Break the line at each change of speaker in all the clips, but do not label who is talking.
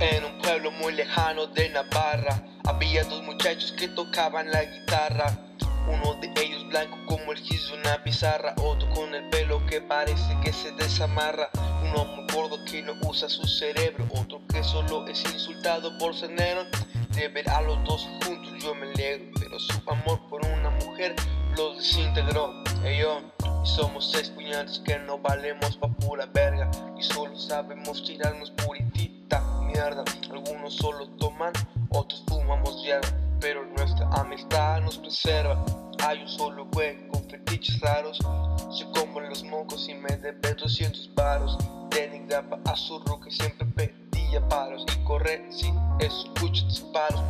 En un pueblo muy lejano de Navarra había dos muchachos que tocaban la guitarra. Uno de ellos blanco como el gis de una pizarra, otro con el pelo que parece que se desamarra. Uno muy gordo que no usa su cerebro, otro que solo es insultado por ser negro. De ver a los dos juntos yo me alegro, pero su amor por una mujer los desintegró. Ellos somos seis puñales que no valemos pa' pura verga y solo sabemos tirarnos puritita mierda. Algunos solo toman, otros fumamos hierba, pero nuestra amistad nos preserva. Hay un solo güey con fetiches raros, se como los mocos y me debe 200 varos. Denny grapa a su que siempre pedía paros y corre si escucha disparos.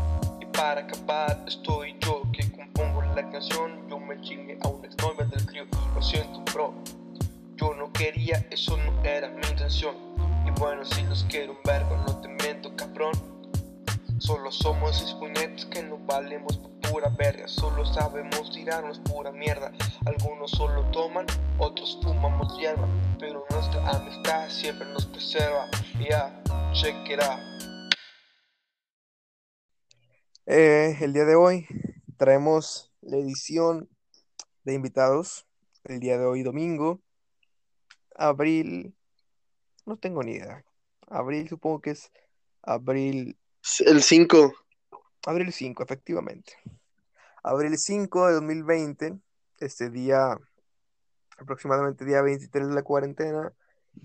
Y para acabar estoy yo que compongo la canción, yo me chingue a una exnovia del crío. Lo siento, bro. Yo no quería, eso no era mi intención. Y bueno, si los quiero un vergo, no te miento, cabrón. Solo somos puñetes que no valemos por pura verga. Solo sabemos tirarnos pura mierda. Algunos solo toman, otros fumamos hierba. Pero nuestra amistad siempre nos preserva. Ya, check it out.
Eh, el día de hoy traemos la edición de invitados. El día de hoy, domingo, abril, no tengo ni idea. Abril, supongo que es abril,
El 5.
abril 5, efectivamente. Abril 5 de 2020, este día, aproximadamente día 23 de la cuarentena.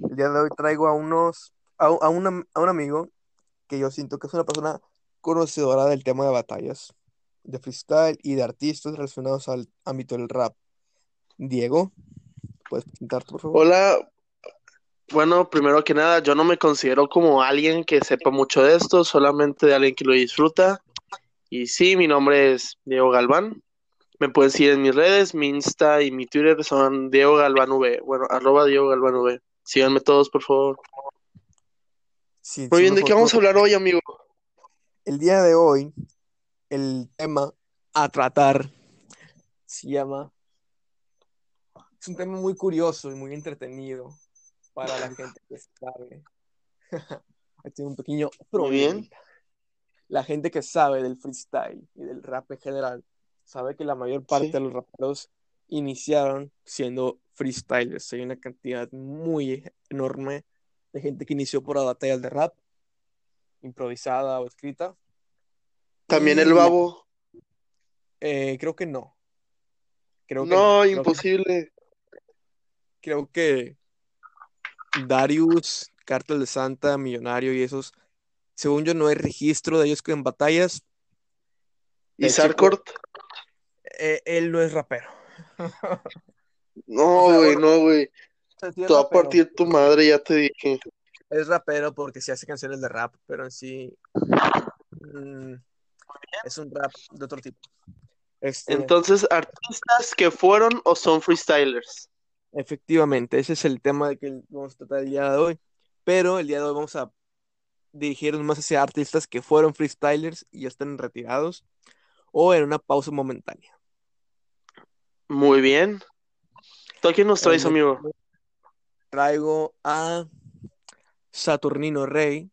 El día de hoy traigo a unos, a, a a un amigo que yo siento que es una persona conocedora del tema de batallas, de freestyle y de artistas relacionados al ámbito del rap. Diego, ¿puedes presentarte, por favor?
Hola. Bueno, primero que nada, yo no me considero como alguien que sepa mucho de esto, solamente de alguien que lo disfruta. Y sí, mi nombre es Diego Galván. Me pueden seguir en mis redes, mi Insta y mi Twitter son Diego Galván V. Bueno, arroba Diego Galván V. Síganme todos, por favor.
Sí,
Muy bien, ¿de qué vamos a hablar hoy, amigo?
El día de hoy, el tema a tratar se llama. Es un tema muy curioso y muy entretenido para la gente que sabe. Ahí tiene un pequeño
Muy bien.
La gente que sabe del freestyle y del rap en general sabe que la mayor parte
Sí.
de los raperos iniciaron siendo freestylers. Hay una cantidad muy enorme de gente que inició por las batallas de rap, improvisada o escrita.
También
Y
el babo.
eh, creo que no. Creo que no.
No,
Creo que-
imposible.
creo que Darius, Cártel de Santa, Millonario y esos, según yo, no hay registro de ellos que en batallas.
¿Y Sarkort?
Eh, él no es rapero.
No, güey, no, güey. Te va a partir tu madre, ya te dije.
Es rapero porque sí hace canciones de rap, pero en sí mm, es un rap de otro tipo. Este,
Entonces, artistas que fueron o son freestylers.
Efectivamente, ese es el tema de que vamos a tratar el día de hoy. Pero el día de hoy vamos a dirigirnos más hacia artistas que fueron freestylers y ya están retirados o en una pausa momentánea.
Muy bien. ¿Tú a quién nos traes, amigo?
Traigo a Saturnino Rey,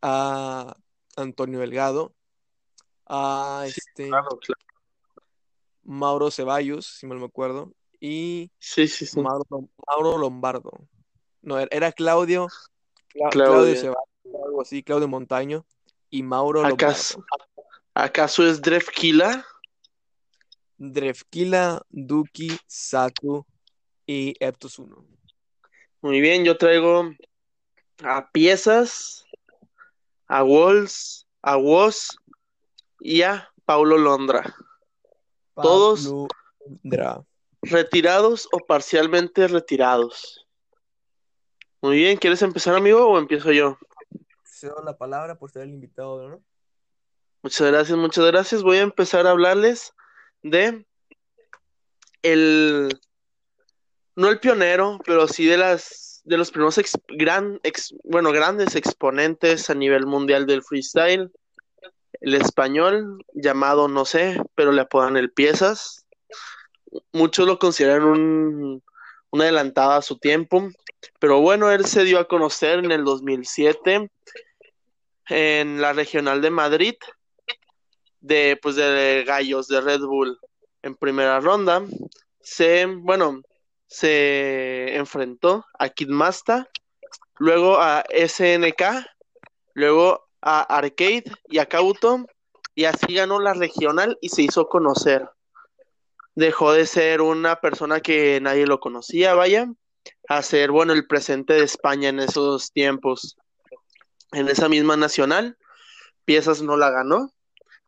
a Antonio Delgado, a este
Claro, claro.
Mauro Ceballos, si mal me acuerdo, y
Sí, sí, sí.
Mauro, Mauro Lombardo. No, era, era Claudio, Cla-
Claudio.
Algo así, Claudio Montaño y Mauro
¿Acaso,
Lombardo.
¿Acaso es Drefkila?
Drefkila, Duki, Saku y Eptos 1.
Muy bien, yo traigo a Piezas, a Walls, a Woz y a Paulo Londra. Todos-
Pablo Dra.
¿Retirados o parcialmente retirados? Muy bien, ¿quieres empezar, amigo, o empiezo yo?
Cedo la palabra por ser el invitado, ¿no?
Muchas gracias, muchas gracias. Voy a empezar a hablarles de el, no el pionero, pero sí de las, de los primeros ex- gran, ex- bueno, grandes exponentes a nivel mundial del freestyle. El español, llamado, no sé, pero le apodan el Piezas. Muchos lo consideran un, una adelantada a su tiempo, pero bueno, él se dio a conocer en el 2007 en la regional de Madrid de pues de gallos de Red Bull en primera ronda. Se bueno se enfrentó a Kidmasta luego a SNK luego a Arcade y a Cauto y así ganó la regional y se hizo conocer dejó de ser una persona que nadie lo conocía vaya a ser bueno el presente de España en esos tiempos en esa misma nacional piezas no la ganó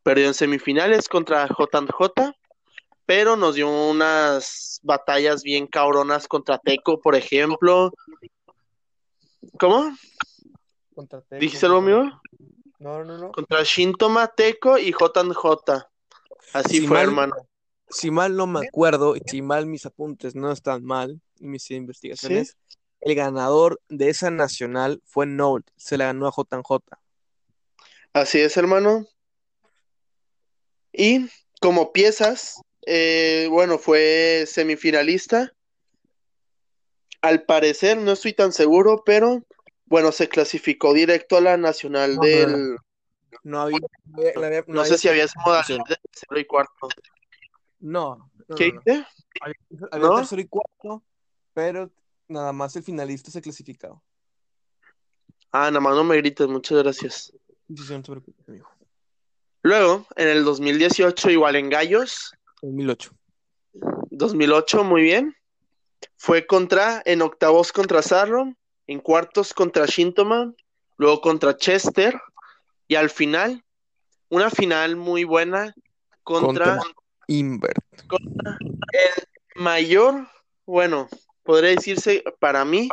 perdió en semifinales contra JJ, pero nos dio unas batallas bien cabronas contra Teco, por ejemplo. ¿Cómo?
Contra Teco,
¿Dijiste algo mío?
No, no, no.
Contra Shintoma, Teco y JJ. Así
Si
fue,
mal-
hermano.
Si mal no me acuerdo, y si mal mis apuntes no están mal, y mis investigaciones, el ganador de esa nacional fue Nold, se la ganó a JJ.
Así es, hermano. Y como piezas, eh, bueno, fue semifinalista. Al parecer, no estoy tan seguro, pero bueno, se clasificó directo a la nacional
No,
del.
No había, no había- no había-
No sé si había modalidad de tercero y cuarto.
No, no,
¿Qué
no, no.
dice?
Había, tercero y cuarto, pero nada más el finalista se clasificado.
Ah, nada más no me grites, muchas gracias.
Sí, sí, no te preocupes, amigo.
Luego, en el 2018, igual en Gallos,
2008.
2008, muy bien. Fue contra, en octavos contra Sarro, en cuartos contra Shintoma, luego contra Chester, y al final, una final muy buena contra,
Contra Invert.
el mayor, bueno, podría decirse para mí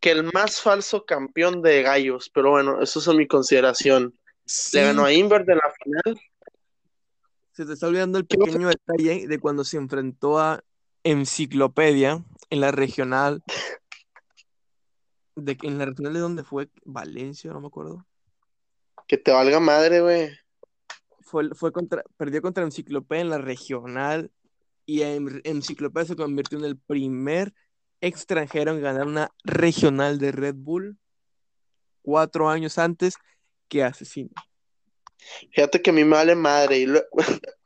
que el más falso campeón de gallos, pero bueno, eso es mi consideración.
Sí,
Le ganó a Invert en la final.
se te está olvidando el
¿Qué vas a-
pequeño detalle de cuando se enfrentó a Enciclopedia en la regional. De, ¿En la regional de dónde fue? Valencia, no me acuerdo.
Que te valga madre, güey.
Fue, contra, perdió contra Enciclopedia en la regional y en, Enciclopedia se convirtió en el primer extranjero en ganar una regional de Red Bull cuatro años antes que Asesino.
Fíjate que a mí me vale madre. Y lue-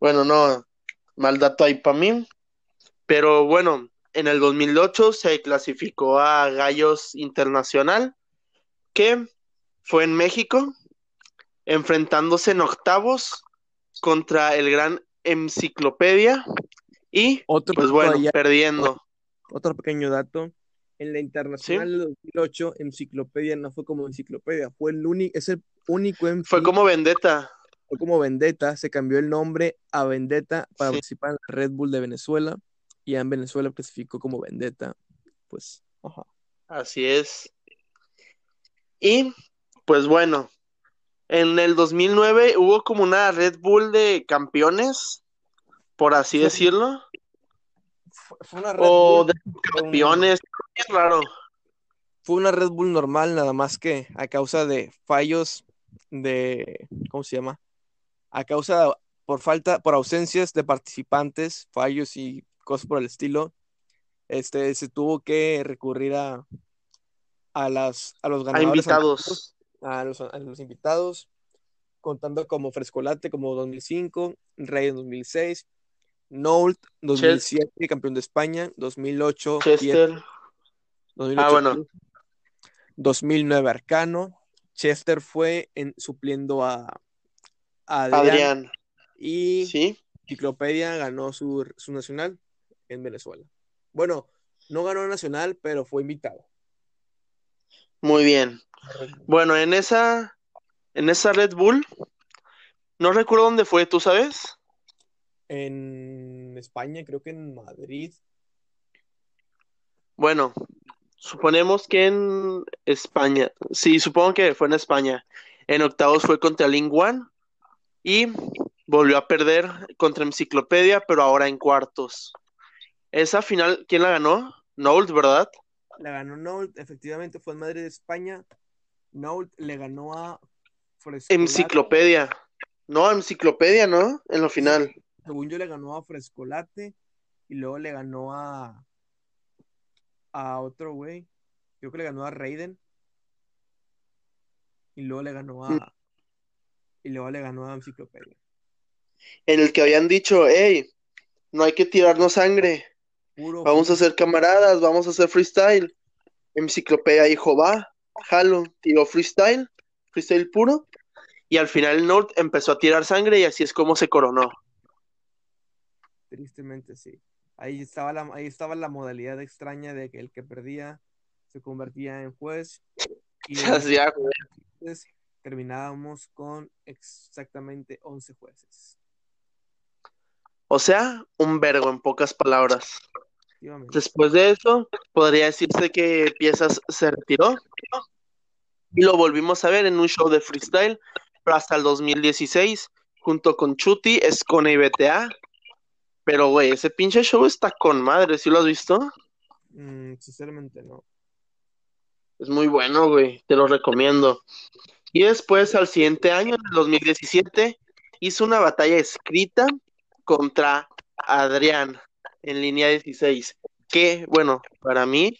bueno, no, mal dato ahí para mí. Pero bueno, en el 2008 se clasificó a Gallos Internacional, que fue en México, enfrentándose en octavos contra el gran Enciclopedia y,
Otro,
pues bueno,
allá-
perdiendo.
otro pequeño dato. En la internacional de 2008, Enciclopedia no fue como Enciclopedia, fue el único, es el único MC,
Fue como Vendetta.
fue como Vendetta, se cambió el nombre a Vendetta para
Sí.
participar en la Red Bull de Venezuela y ya en Venezuela clasificó como Vendetta. Pues, ajá.
Así es. Y pues bueno, en el 2009 hubo como una Red Bull de campeones, por así
Sí.
decirlo,
Fue, una Red
o
Bull,
de
un-
campeones, bien raro.
fue una Red Bull normal, nada más que a causa de fallos de, ¿cómo se llama? A causa, por falta, por ausencias de participantes, fallos y cosas por el estilo, este, se tuvo que recurrir a, a las, a los
A
ganadores
invitados.
A los, a los invitados, contando como Frescolate como 2005, Rey en 2006, Nolt 2007, campeón de España, 2008, Piet-
Chester.
2008
Ah, bueno.
Cruz, 2009 Arcano, Chester fue en, supliendo a, a Adrián,
Adrián.
y
Sí.
Enciclopedia ganó su, su nacional en Venezuela. Bueno, no ganó nacional, pero fue invitado.
Muy bien. Bueno, en esa, en esa Red Bull, no recuerdo dónde fue, ¿tú sabes?
En España, creo que en Madrid.
Bueno, suponemos que en España. Sí, supongo que fue en España. En octavos fue contra Ling Wan y volvió a perder contra Enciclopedia, pero ahora en cuartos. Esa final, ¿quién la ganó? Nolt, ¿verdad?
La ganó Nolt, efectivamente fue en Madrid, España. Nolt le ganó a.
Enciclopedia. No, Enciclopedia, ¿no? En la final.
Según yo le ganó a Frescolate y luego le ganó a a otro güey. Creo que le ganó a Raiden. y luego le ganó
Mm.
a y luego le ganó a Enciclopedia.
En el que habían dicho, hey, no hay que tirarnos sangre,
Puro
vamos a ser camaradas, vamos a hacer freestyle. Enciclopedia dijo, va, jalo, tiró freestyle, freestyle puro, y al final el North empezó a tirar sangre y así es como se coronó.
tristemente sí. Ahí estaba la ahí estaba la modalidad extraña de que el que perdía se convertía en juez y
Ya, ya,
entonces terminábamos con exactamente 11 jueces.
O sea, un vergo en pocas palabras.
Efectivamente.
Después de eso, podría decirse que Piezas se retiró y lo volvimos a ver en un show de freestyle, pero hasta el 2016, junto con Chuti, Escone y BTA. Pero, güey, ese pinche show está con madre, ¿sí lo has visto?
Mm, sinceramente no.
Es muy bueno, güey, te lo recomiendo. Y después, al siguiente año, en el 2017, hizo una batalla escrita contra Adrián en línea 16, que, bueno, para mí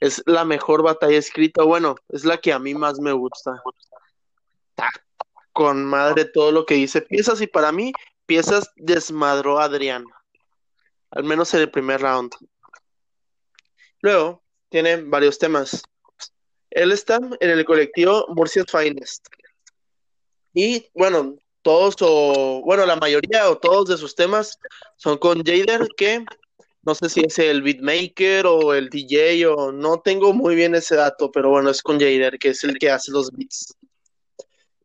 es la mejor batalla escrita, bueno, es la que a mí más me gusta. Con madre todo lo que dice Piezas y para mí, Piezas desmadró a Adrián, al menos en el primer round. Luego, tiene varios temas. Él está en el colectivo Murcia's Finest. Y bueno, todos o, bueno, la mayoría o todos de sus temas son con Jader, que no sé si es el beatmaker o el DJ o no tengo muy bien ese dato, pero bueno, es con Jader, que es el que hace los beats.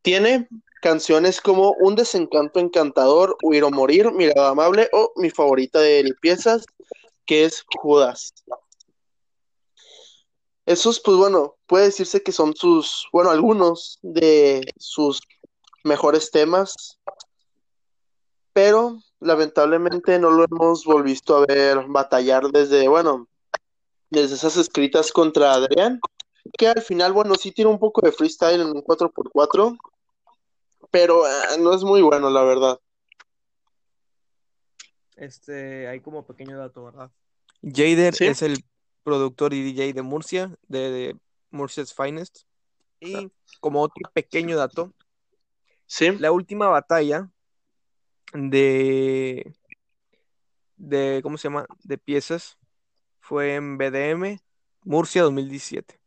Tiene canciones como Un desencanto encantador, Huir o morir, Mirada amable o mi favorita de piezas, que es Judas. Esos, pues bueno, puede decirse que son sus, bueno, algunos de sus mejores temas, pero lamentablemente no lo hemos volvisto a ver batallar desde, bueno, desde esas escritas contra Adrián, que al final, bueno, sí tiene un poco de freestyle en un 4x4, pero eh, no es muy bueno, la verdad.
Este, hay como pequeño dato, ¿verdad? Jader
Sí.
es el productor y DJ de Murcia, de, de Murcia's Finest. Y como otro pequeño dato,
Sí,
la última batalla de, de, ¿cómo se llama? De piezas fue en BDM, Murcia 2017.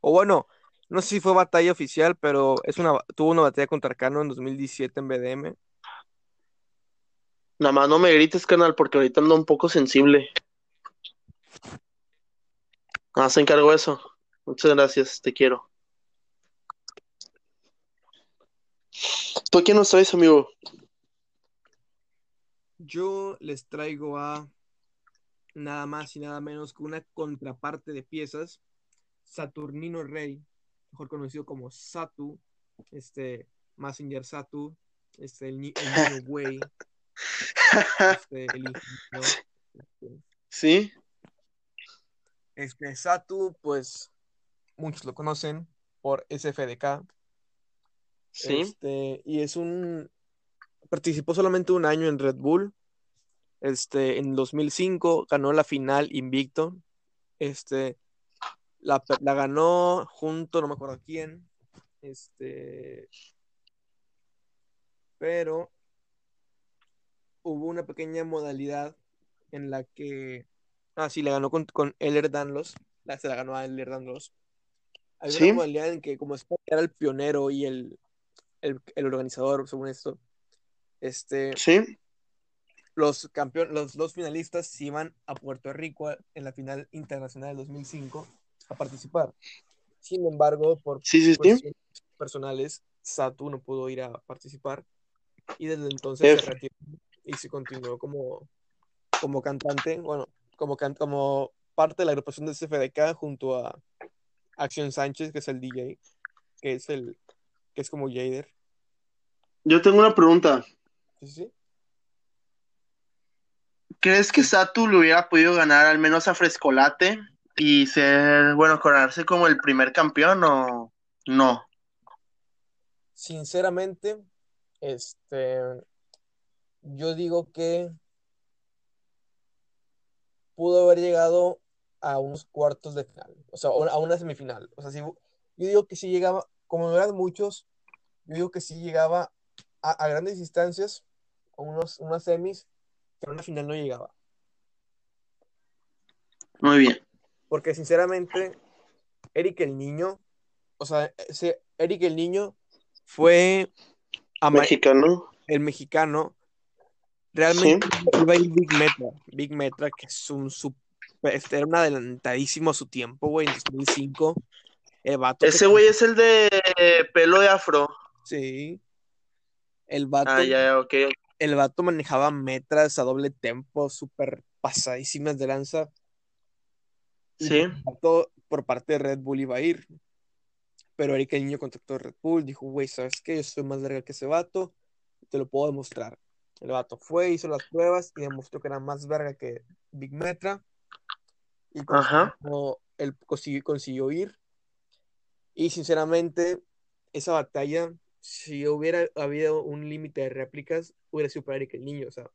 O bueno, no sé si fue batalla oficial, pero es una, tuvo una batalla contra Arcano en 2017 en BDM.
nada más no me grites, canal, porque ahorita ando un poco sensible. Ah, se encargó eso. Muchas gracias, te quiero. ¿Tú quién nos traes, amigo?
Yo les traigo a nada más y nada menos que una contraparte de piezas, Saturnino Rey, mejor conocido como Satu, este Messenger Satu, este el, el niño güey, este, el ingeniero, este,
Sí,
este Satu, pues muchos lo conocen por SFDK,
sí.
Este, y es un. Participó solamente un año en Red Bull. Este, en 2005 ganó la final invicto. Este, la, ganó junto, no me acuerdo quién. Este, pero hubo una pequeña modalidad en la que. Ah, sí, la ganó con, con Eller Danlos. La, se la ganó a Eller Danlos. Hay
Sí.
una modalidad en que, como Scott era el pionero y el, el, el organizador, según esto, este,
Sí,
los campeones, los dos finalistas se iban a Puerto Rico en la final internacional del 2005 a participar. Sin embargo, por
sí, sí,
personales, Satu no pudo ir a participar y desde entonces se retiró y se continuó como, como cantante, bueno, como, can- como parte de la agrupación de CFDK junto a Acción Sánchez, que es el DJ, que es el que es como Jader.
Yo tengo una pregunta.
Sí, sí.
¿Crees que Satu le hubiera podido ganar al menos a Frescolate y ser, bueno, coronarse como el primer campeón o no?
Sinceramente, este, yo digo que pudo haber llegado a unos cuartos de final, o sea, a una semifinal. O sea, si, yo digo que si llegaba, como no eran muchos, yo digo que sí llegaba a, a grandes distancias, unos, unas semis, pero a una final no llegaba.
Muy bien.
Porque sinceramente, Eric el Niño, o sea, ese Eric el Niño fue
Mexicano.
el mexicano. Realmente iba a ir Big Metra. Big Metra, que es un super, este, era un adelantadísimo a su tiempo, güey, en 2005. El vato
Ese
que-
güey es el de pelo de afro.
Sí. El vato,
Ah, ya, ya, ok.
El vato manejaba metras a doble tempo, súper pasadísimas de lanza.
Sí.
el vato, por parte de Red Bull iba a ir. Pero Eric el Niño contactó a Red Bull, dijo, güey, ¿sabes qué? Yo soy más larga que ese vato, te lo puedo demostrar. El vato fue, hizo las pruebas y demostró que era más verga que Big Metra. Y
Ajá.
consiguió, él consiguió, consiguió ir. Y sinceramente, esa batalla, si hubiera habido un límite de réplicas, hubiera sido para Eric el Niño. O sea,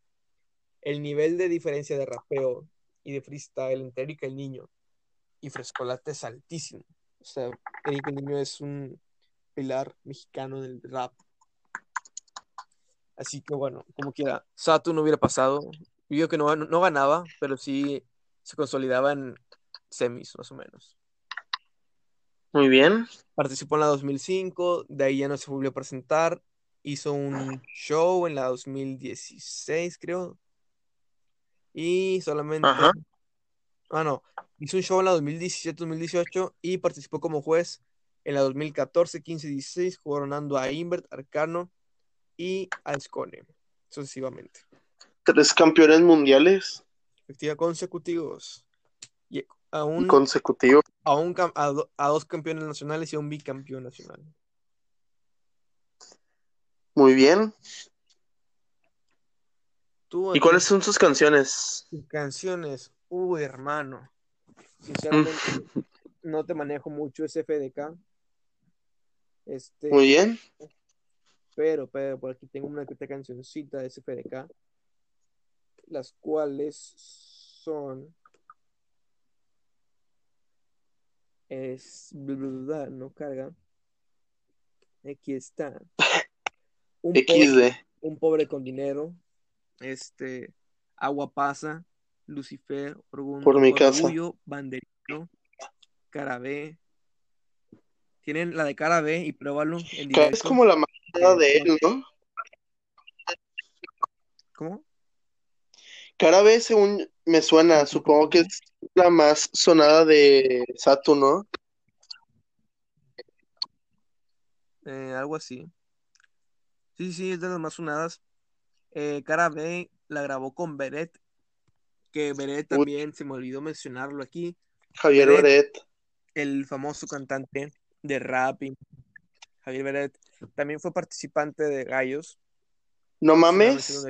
el nivel de diferencia de rapeo y de freestyle entre Eric el Niño y Frescolate es altísimo. O sea, Eric el Niño es un pilar mexicano del rap. Así que bueno, como quiera, Sato no hubiera pasado. Yo que no, no ganaba, pero sí se consolidaba en semis, más o menos.
Muy bien.
Participó en la 2005, de ahí ya no se volvió a presentar. Hizo un show en la 2016, creo. Y solamente.
Ajá.
Ah, no. Hizo un show en la 2017-2018 y participó como juez en la 2014, 15 y 16, coronando a Invert, Arcano y a Scone, sucesivamente.
Tres campeones mundiales
Efectiva consecutivos. A un,
consecutivos.
a, un a, do- a dos campeones nacionales y a un bicampeón nacional.
Muy bien.
Tú,
¿Y cuáles son sus canciones?
canciones? Uy, hermano. Sinceramente, no te manejo mucho ese FDK. Este,
Muy bien.
pero, pero por aquí tengo una que cancioncita de ese FDK. Las cuales son. Es. no carga. Aquí está. Un pobre, un pobre con dinero. Este. Agua pasa. Lucifer. Orgullo,
Por mi casa.
Banderito. Cara B. Tienen la de cara B y pruébalo en directo.
vez como la más sonada de él, ¿no?
¿Cómo?
Cada vez según me suena, supongo que es la más sonada de Saturn, ¿no?
Eh, algo así. Sí, sí, es de las más sonadas. Eh, Cara B la grabó con Beret, que Beret
Uy.
también, se me olvidó mencionarlo aquí,
Javier
Beret.
Beret.
el famoso cantante de rap, y Javier Beret, también fue participante de Gallos.
No mames.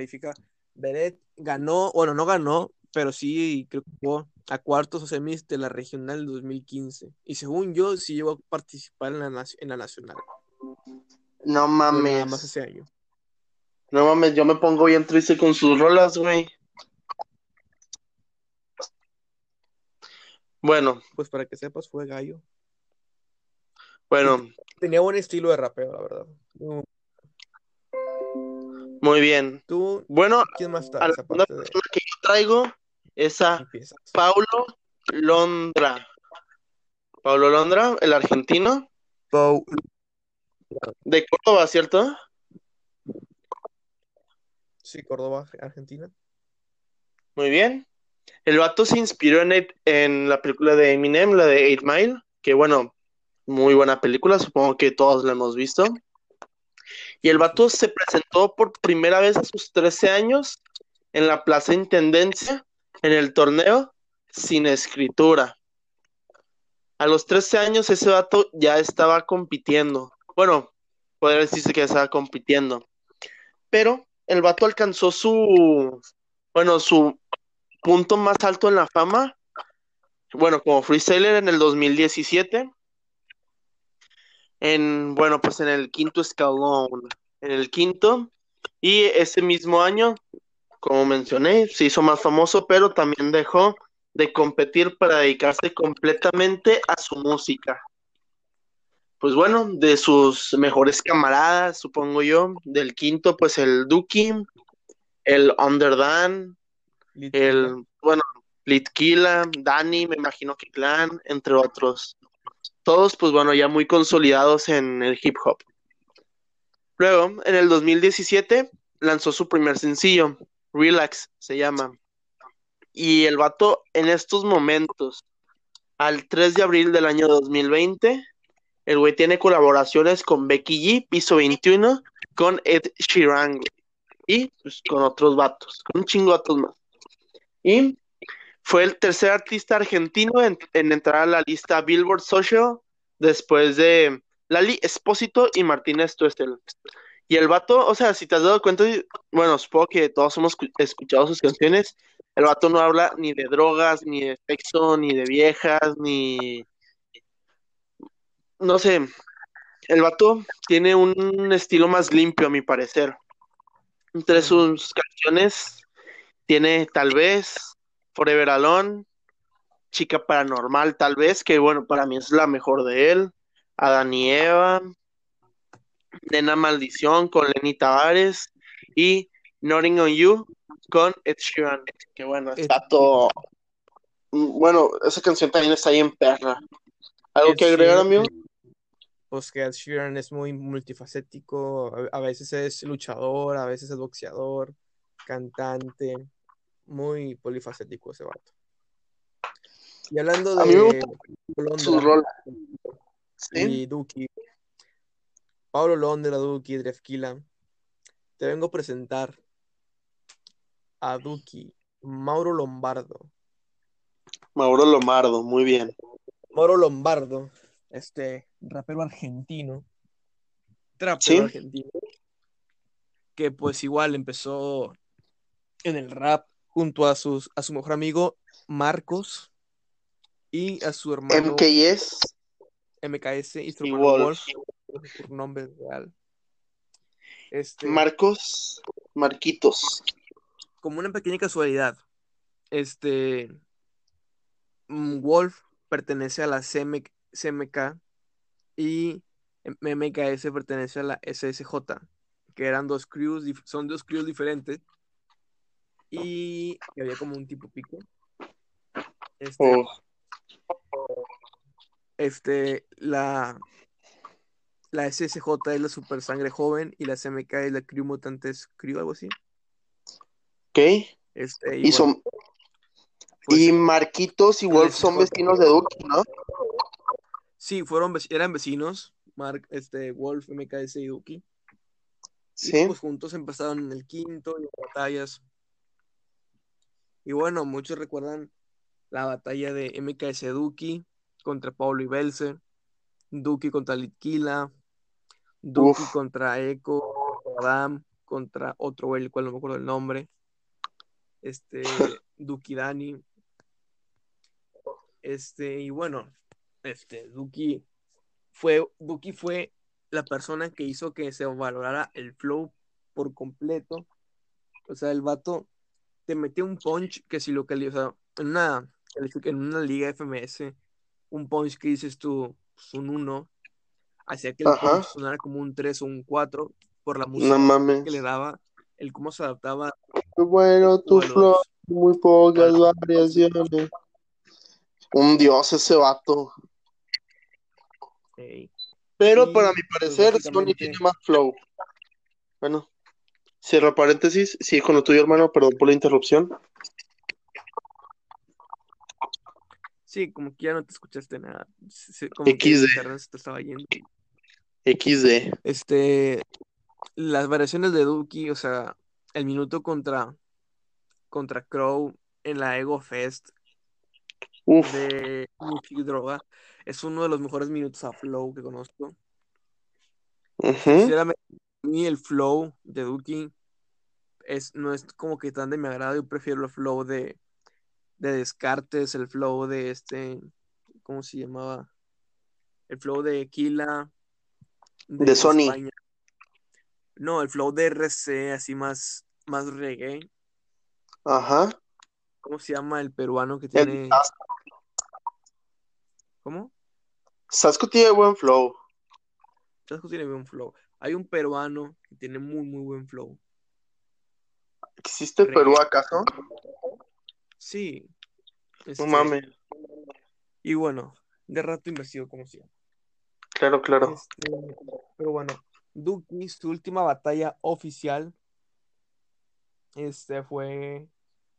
Beret ganó, bueno, no ganó, pero sí creo que llegó a cuartos o semis de la regional del 2015. Y según yo, sí llegó a participar en la, en la nacional,
No
pero nada más
mames.
ese año.
No mames, yo me pongo bien triste con sus rolas, güey. Bueno,
Pues para que sepas, fue Gallo.
bueno,
Tenía buen estilo de rapeo, la verdad.
Muy bien.
¿Tú
Bueno,
quién más
a
está?
la segunda
parte de
persona que yo traigo es a. Paulo Londra. Paulo Londra, el argentino, de Córdoba, ¿cierto?
Sí, Córdoba, Argentina.
Muy bien. El vato se inspiró en, en la película de Eminem, la de Eight Mile, que bueno, muy buena película, supongo que todos la hemos visto. Y el vato se presentó por primera vez a sus 13 años en la Plaza Intendencia, en el torneo Sin Escritura. A los 13 años ese vato ya estaba compitiendo. Bueno, podría decirse que estaba compitiendo. Pero el vato alcanzó su, bueno, su punto más alto en la fama, bueno, como freestyler en el 2017, en, bueno, pues en el quinto escalón, en el quinto, y ese mismo año, como mencioné, se hizo más famoso, pero también dejó de competir para dedicarse completamente a su música. pues bueno, de sus mejores camaradas, supongo yo. Del quinto, pues el Duki, el Underdan, el, bueno, Litkila, Dani, me imagino que Clan, entre otros. Todos, pues bueno, ya muy consolidados en el hip hop. Luego, en el 2017, lanzó su primer sencillo, Relax se llama. Y el vato en estos momentos, al 3 de abril del año 2020, el güey tiene colaboraciones con Becky G, Piso 21, con Ed Sheeran y pues, con otros vatos, con un chingo de vatos más. Y fue el tercer artista argentino en, entrar a la lista Billboard Social después de Lali Espósito y Martínez Tuestel. Y el vato, o sea, si te has dado cuenta, bueno, supongo que todos hemos escuchado sus canciones, el vato no habla ni de drogas, ni de sexo, ni de viejas, ni... No sé, el vato tiene un estilo más limpio, a mi parecer. Entre sus canciones tiene tal vez Forever Alone, Chica Paranormal tal vez, que bueno, para mí es la mejor de él, Adán y Eva, Nena Maldición con Lenny Tavares y Nothing on You con Ed Sheeran, que bueno, está todo... Bueno, esa canción también está ahí en perra. ¿Algo que agregar, amigo?
Pues que Ed Sheeran es muy multifacético, a veces es luchador, a veces es boxeador, cantante, muy polifacético ese vato. Y hablando de
su rol.
y Duki, Pablo Londra, Duki, Drefkila, te vengo a presentar a Duki, Mauro Lombardo.
Mauro Lombardo, muy bien.
Mauro Lombardo, este rapero argentino, trapero argentino, que pues igual empezó en el rap junto a, sus, a su mejor amigo Marcos y a su hermano
MKS,
MKS y su Wolf, nombre real.
Este, Marcos, Marquitos.
Como una pequeña casualidad, este mm, Wolf pertenece a la CMK y MKS pertenece a la SSJ, que eran dos crews, son dos crews diferentes y había como un tipo pico. Este, oh. este, la, la SSJ es la Super Sangre Joven y la CMK es la Crew Mutantes Crew, algo así.
Ok.
Este,
y, son... Pues, y Marquitos y Wolf son vecinos de Duki, ¿no?
Sí, fueron, eran vecinos, Mark, este, Wolf, MKS y Duki.
Sí.
Y pues juntos empezaron en el quinto y batallas y bueno, muchos recuerdan la batalla de MKS Duki contra Pablo Ibelce, Duki contra Litquila, Duki contra Echo, Adam, contra otro el cual no me acuerdo el nombre, este, Duki Dani, este, y bueno, este, Duki fue, Duki fue la persona que hizo que se valorara el flow por completo, o sea, el vato te metió un punch que si lo que, o sea, en una, en una liga FMS, un punch que dices tú, pues, un 1, hacía que el punch sonara como un 3 o un 4 por la música que le daba, el cómo se adaptaba.
Bueno, tu flow, muy pocas variaciones. Un dios ese vato. Pero para mi pues, parecer, Sony tiene más flow. Bueno. Cierro paréntesis. Sí, con lo tuyo, hermano, perdón por la interrupción.
Sí, como que ya no te escuchaste nada.
Como XD.
estaba yendo.
XD.
Este, las variaciones de Duki, o sea, el minuto contra contra Crow en la Ego Fest
Uf.
de Droga es uno de los mejores minutos a flow que conozco.
Uh
mí el flow de Duki es, no es como que tan de mi agrado. Yo prefiero el flow de, de Descartes, el flow de este, ¿cómo se llamaba? El flow de Kila.
De, Sony.
No, el flow de RC, así más, más reggae.
Ajá.
¿Cómo se llama el peruano que tiene? ¿Cómo?
Sasco tiene buen flow.
Chasco tiene buen flow. Hay un peruano que tiene muy, muy buen flow.
¿Existe Perú acaso?
Sí.
No
Este,
mames.
Y bueno, de rato investigo cómo se llama.
Claro, claro.
Este, pero bueno, Duki, su última batalla oficial, este fue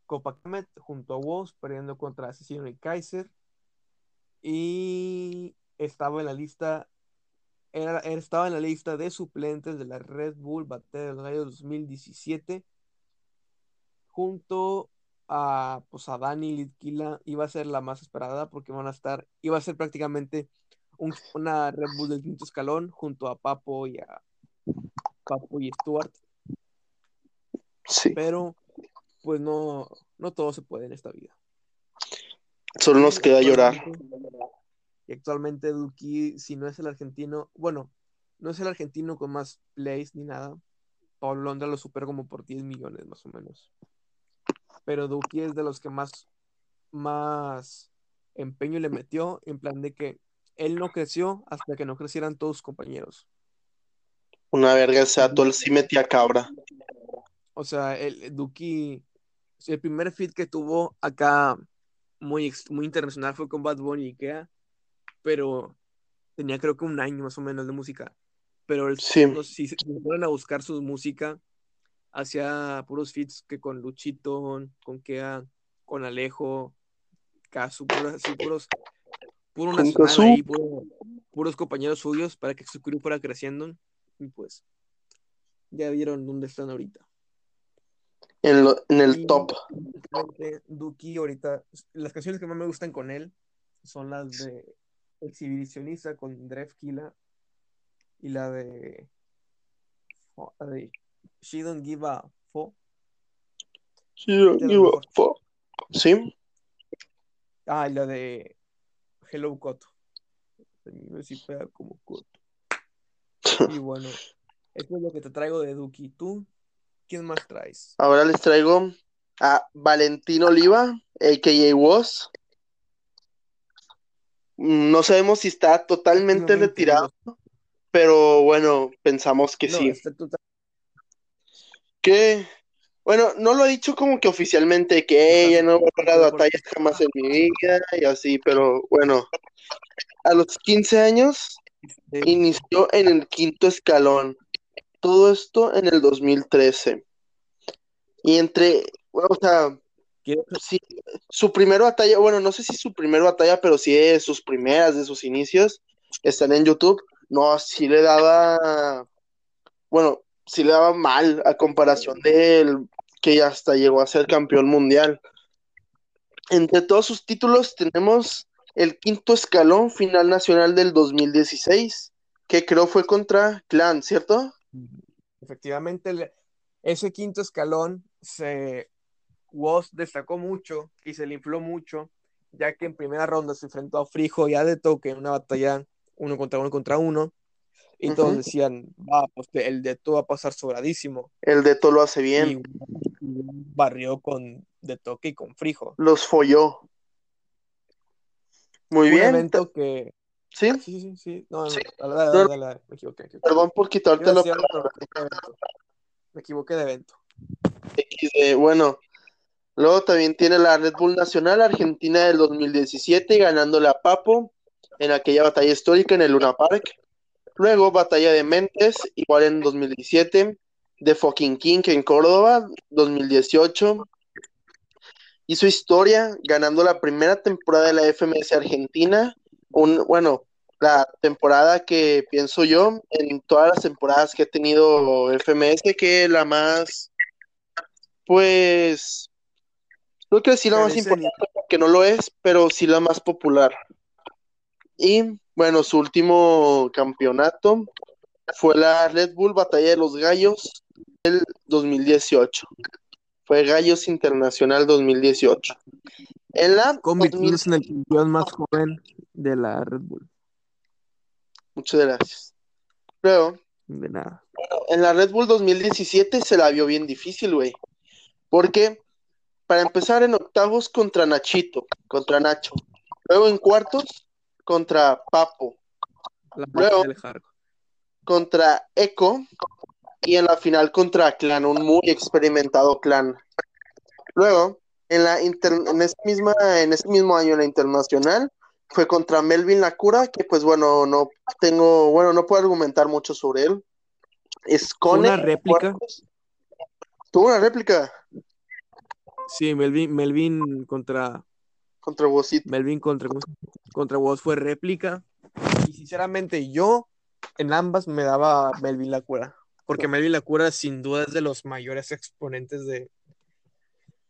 Copa Kemet junto a Woz, perdiendo contra Asesino y Kaiser. Y estaba en la lista, era, estaba en la lista de suplentes de la Red Bull Batalla de los Gallos 2017, junto a, pues, a Dani Litquila, iba a ser la más esperada porque van a estar, iba a ser prácticamente un- una Red Bull del quinto escalón junto a Papo y a Papo y Stuart,
Sí.
pero pues no, no todo se puede en esta vida.
Solo nos queda llorar.
Y actualmente Duki, si no es el argentino, bueno, no es el argentino con más plays ni nada. Pablo Londra lo supera como por 10 millones más o menos. Pero Duki es de los que más, más empeño le metió en plan de que él no creció hasta que no crecieran todos sus compañeros.
Una verga, o sea, tú sí metía cabra.
O sea, el Duki, el primer feat que tuvo acá muy, muy internacional fue con Bad Bunny y Ikea, pero tenía creo que un año más o menos de música. Pero el-
Sí.
los- si se ponen a buscar su música, hacía puros feats que con Luchito, con Kea, con Alejo, Casu, puros, puros, puro
Con
nacional
Cazzu.
ahí, puro- puros compañeros suyos para que su crew fuera creciendo. Y pues, ya vieron dónde están ahorita.
En, lo- en el
Y
top.
Duki ahorita, las canciones que más me gustan con él son las de Exhibicionista con Dref Kila y la de, oh, la de She Don't Give a Fo. De las
yo-
mejores.
fo- Sí,
Ah, y la de Hello Koto. Me si pega como Koto. Y bueno, esto es lo que te traigo de Duki. ¿Tú quién más traes?
ahora les traigo a Valentín Oliva, a.k.a. Mm, No sabemos si está totalmente retirado, pero bueno, pensamos que
No,
sí.
total-
Que, bueno, no lo he dicho como que oficialmente, que ella no va a jugar batallas jamás en mi vida y así, pero bueno, a los 15 años inició en el quinto escalón. Todo esto en el 2013. Y entre, bueno, o sea, sí, su primera batalla, bueno, no sé si su primera batalla, pero sí de sus primeras, de sus inicios, están en YouTube. No, sí le daba, bueno, sí le daba mal a comparación de él, que ya hasta llegó a ser campeón mundial. Entre todos sus títulos tenemos el quinto escalón final nacional del 2016, que creo fue contra Clan, ¿cierto?
Efectivamente, ese quinto escalón se Woz destacó mucho y se le infló mucho, ya que en primera ronda se enfrentó a Frijo y a De Toque en una batalla uno contra uno contra uno. Y todos decían, va, pues el De Toque va a pasar sobradísimo.
El de todo lo hace
Y
bien,
barrió con De Toque y con Frijo.
los folló. Muy
Un
bien,
evento que.
¿sí?
Sí, sí, sí, sí. No, no,
Sí.
dale, dale, dale, dale, me equivoqué. Equivoqué.
Perdón por
Iba a
quitártelo.
decir algo, pero me equivoqué de evento.
XD. Bueno, luego también tiene la Red Bull Nacional Argentina del 2017, ganándole a Papo en aquella batalla histórica en el Luna Park. Luego, batalla de Mentes, igual en 2017, de Fucking King en Córdoba, 2018. Hizo historia ganando la primera temporada de la FMS Argentina, un, bueno, la temporada que pienso yo, en todas las temporadas que ha tenido FMS, que la más, pues, no quiero decir la más importante porque no lo es, pero sí la más popular. Y bueno, su último campeonato fue la Red Bull Batalla de los Gallos del 2018. Fue Gallos Internacional 2018. En la 2000
Convirtiéndose en el campeón más joven de la Red Bull.
Muchas gracias. Luego,
De nada.
en la Red Bull 2017 se la vio bien difícil, güey. Porque para empezar en octavos contra Nachito, contra Nacho. Luego en cuartos contra Papo.
La
Luego-
del
contra Echo y en la final contra Clan, un muy experimentado Clan. Luego, en, la inter- en, ese misma, en ese mismo año en la internacional, fue contra Melvin Lacura, que pues bueno, no tengo, bueno, no puedo argumentar mucho sobre él. Es con
Una réplica.
Tuvo una réplica
Sí, Melvin, Melvin contra
contra Wosito.
Melvin contra, contra Woz fue réplica. Y sinceramente, yo en ambas me daba Melvin Lacura. Porque Melvin Lacura, sin duda, es de los mayores exponentes de,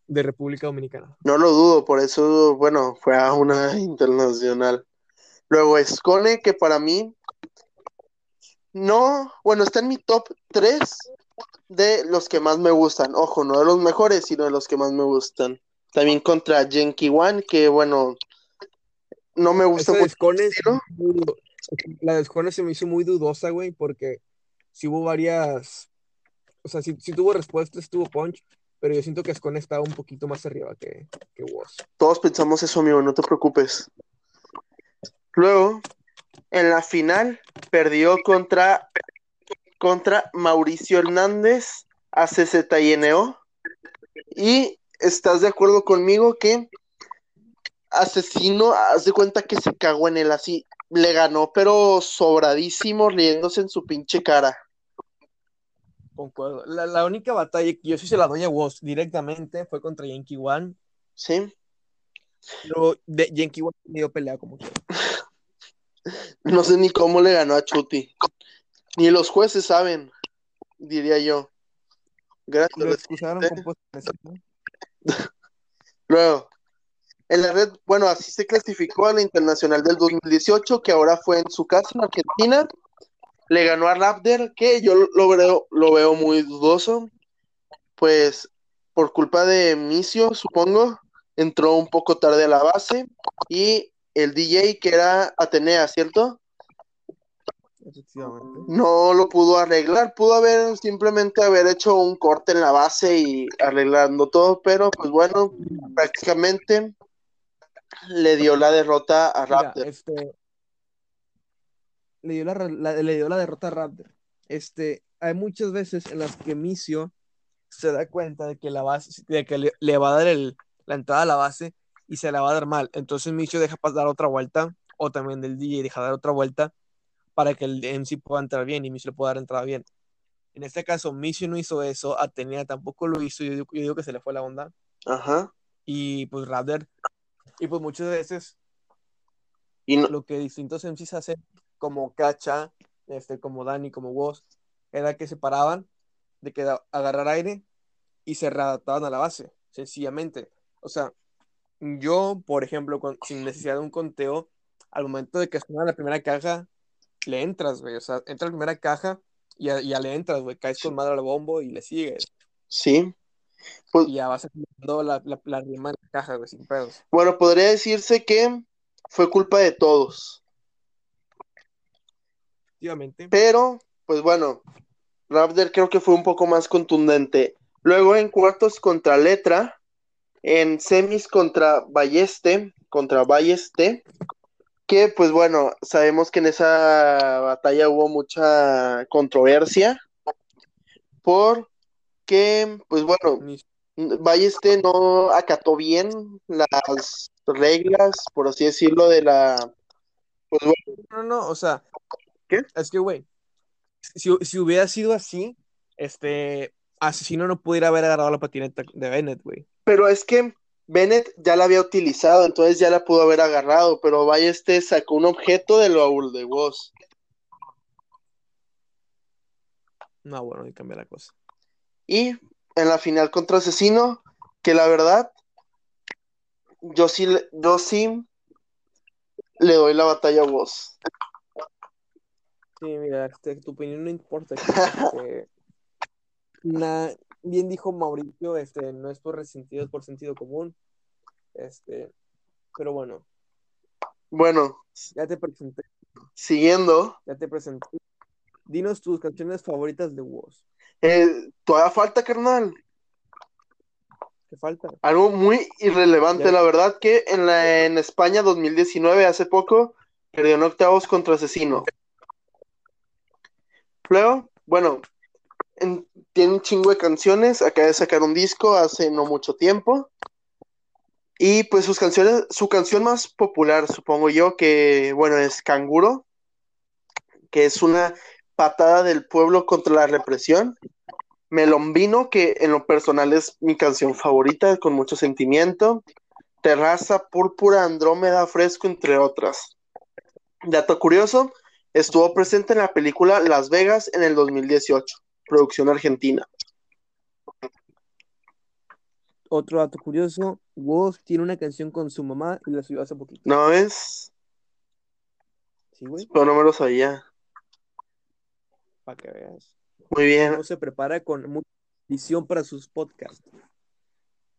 de República Dominicana.
No lo dudo, por eso, bueno, fue a una internacional. Luego Escone, que para mí no, bueno, está en mi top 3 de los que más me gustan. Ojo, no de los mejores, sino de los que más me gustan. También contra Genki One, que bueno, no me gusta mucho.
La de se me hizo muy dudosa, güey, porque sí hubo varias. O sea, sí, sí tuvo respuestas, tuvo punch, pero yo siento que Escone estaba un poquito más arriba que, que Woz.
Todos pensamos eso, amigo, no te preocupes. Luego, en la final, perdió contra, contra Mauricio Hernández, ACZINO. Y estás de acuerdo conmigo que Asesino, haz de cuenta que se cagó en él así. Le ganó, pero sobradísimo, riéndose en su pinche cara.
Concuerdo. La, la única batalla que yo sí se la doy a Woz directamente fue contra Yankee One.
¿Sí?
Pero de, Yankee One me dio pelea como que.
No sé ni cómo le ganó a Chuti. Ni los jueces saben, diría yo. Gracias.
Lo excusaron con.
Luego, en la red, bueno, así se clasificó a la Internacional del 2018, que ahora fue en su casa en Argentina. Le ganó a Raptor, que yo lo veo, lo veo muy dudoso. Pues por culpa de Micio, supongo, entró un poco tarde a la base. Y el DJ, que era Atenea, ¿cierto?
Efectivamente.
no lo pudo arreglar, pudo haber simplemente haber hecho un corte en la base y arreglando todo, pero pues bueno, prácticamente le dio la derrota a
Mira,
Raptor.
este. Le dio la, la- le dio la derrota a Raptor. Este, hay muchas veces en las que Micio se da cuenta de que la base, de que le, le va a dar el- la entrada a la base y se la va a dar mal. Entonces Micio deja pasar otra vuelta, o también del DJ deja dar otra vuelta para que el MC pueda entrar bien y Micio le pueda dar entrada bien. En este caso, Micio no hizo eso, Atenea tampoco lo hizo, yo digo, yo digo que se le fue la onda.
Ajá.
Y pues Raptor, y pues muchas veces
Y no,
lo que distintos MCs hacen, como Cacha, este, como Dani, como Woz, era que se paraban de que agarrar aire y se readaptaban a la base, sencillamente. O sea, yo, por ejemplo, con- sin necesidad de un conteo, al momento de que suena la primera caja, le entras, güey. O sea, entra la primera caja y ya, ya le entras, güey. Caes con madre al bombo y le sigues.
sí. Pues,
Y ya vas acumulando la, la, la rima en la caja, güey, sin pedos.
bueno, podría decirse que fue culpa de todos,
Efectivamente.
pero pues bueno, Raptor creo que fue un poco más contundente. Luego en cuartos contra Letra, en semis contra Balleste, contra Balleste, que pues bueno, sabemos que en esa batalla hubo mucha controversia, porque pues bueno, Balleste no acató bien las reglas, por así decirlo, de la... Pues bueno,
No, no, o sea,
¿Qué?
es que, güey, si, si hubiera sido así, este asesino no pudiera haber agarrado la patineta de Bennett, güey.
pero es que Bennett ya la había utilizado, entonces ya la pudo haber agarrado, pero Balleste sacó un objeto del baúl de voz.
No, bueno, y cambia la cosa.
Y en la final contra Asesino, que la verdad, yo sí, yo sí le doy la batalla a vos.
Sí, mira, este, tu opinión no importa. na- bien dijo Mauricio, este, no es por resentido, es por sentido común. Este, pero bueno,
Bueno,
ya te presenté,
siguiendo,
ya te presenté. Dinos tus canciones favoritas de Woz.
eh, todavía falta, carnal.
¿Qué falta?
Algo muy irrelevante,
Ya.
la verdad, que en la en España 2019, hace poco, perdió en octavos contra Asesino. Luego, bueno, en- tiene un chingo de canciones. Acaba de sacar un disco hace no mucho tiempo. Y pues sus canciones, su canción más popular, supongo yo, que bueno, es Canguro, que es una patada del pueblo contra la represión. Melombino, que en lo personal es mi canción favorita, con mucho sentimiento. Terraza, Púrpura, Andrómeda, Fresco, entre otras. Dato curioso, estuvo presente en la película Las Vegas en el 2018, producción argentina.
Otro dato curioso, Wolf tiene una canción con su mamá y la subió hace poquito.
¿No es?
Sí, güey,
Pero no me lo sabía.
para que veas.
Muy bien.
Uno se prepara con mucha visión para sus podcasts.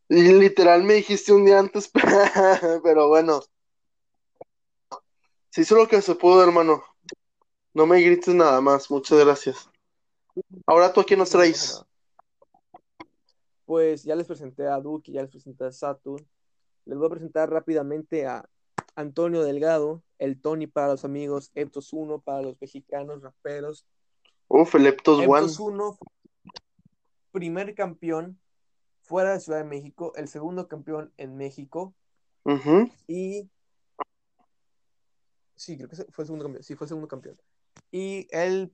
Literal me dijiste un día antes, pero bueno. Se hizo lo que se pudo, hermano. No me grites nada más, muchas gracias. Ahora tú a quién nos traes.
Pues ya les presenté a Duki, ya les presenté a Saturn. Les voy a presentar rápidamente a Antonio Delgado, el Tony para los amigos, Eptos 1 para los mexicanos raperos.
Uf, el Eptos One.
Eptos 1 fue primer campeón fuera de Ciudad de México, el segundo campeón en México y sí, creo que fue el segundo campeón, sí, fue el segundo campeón. Y el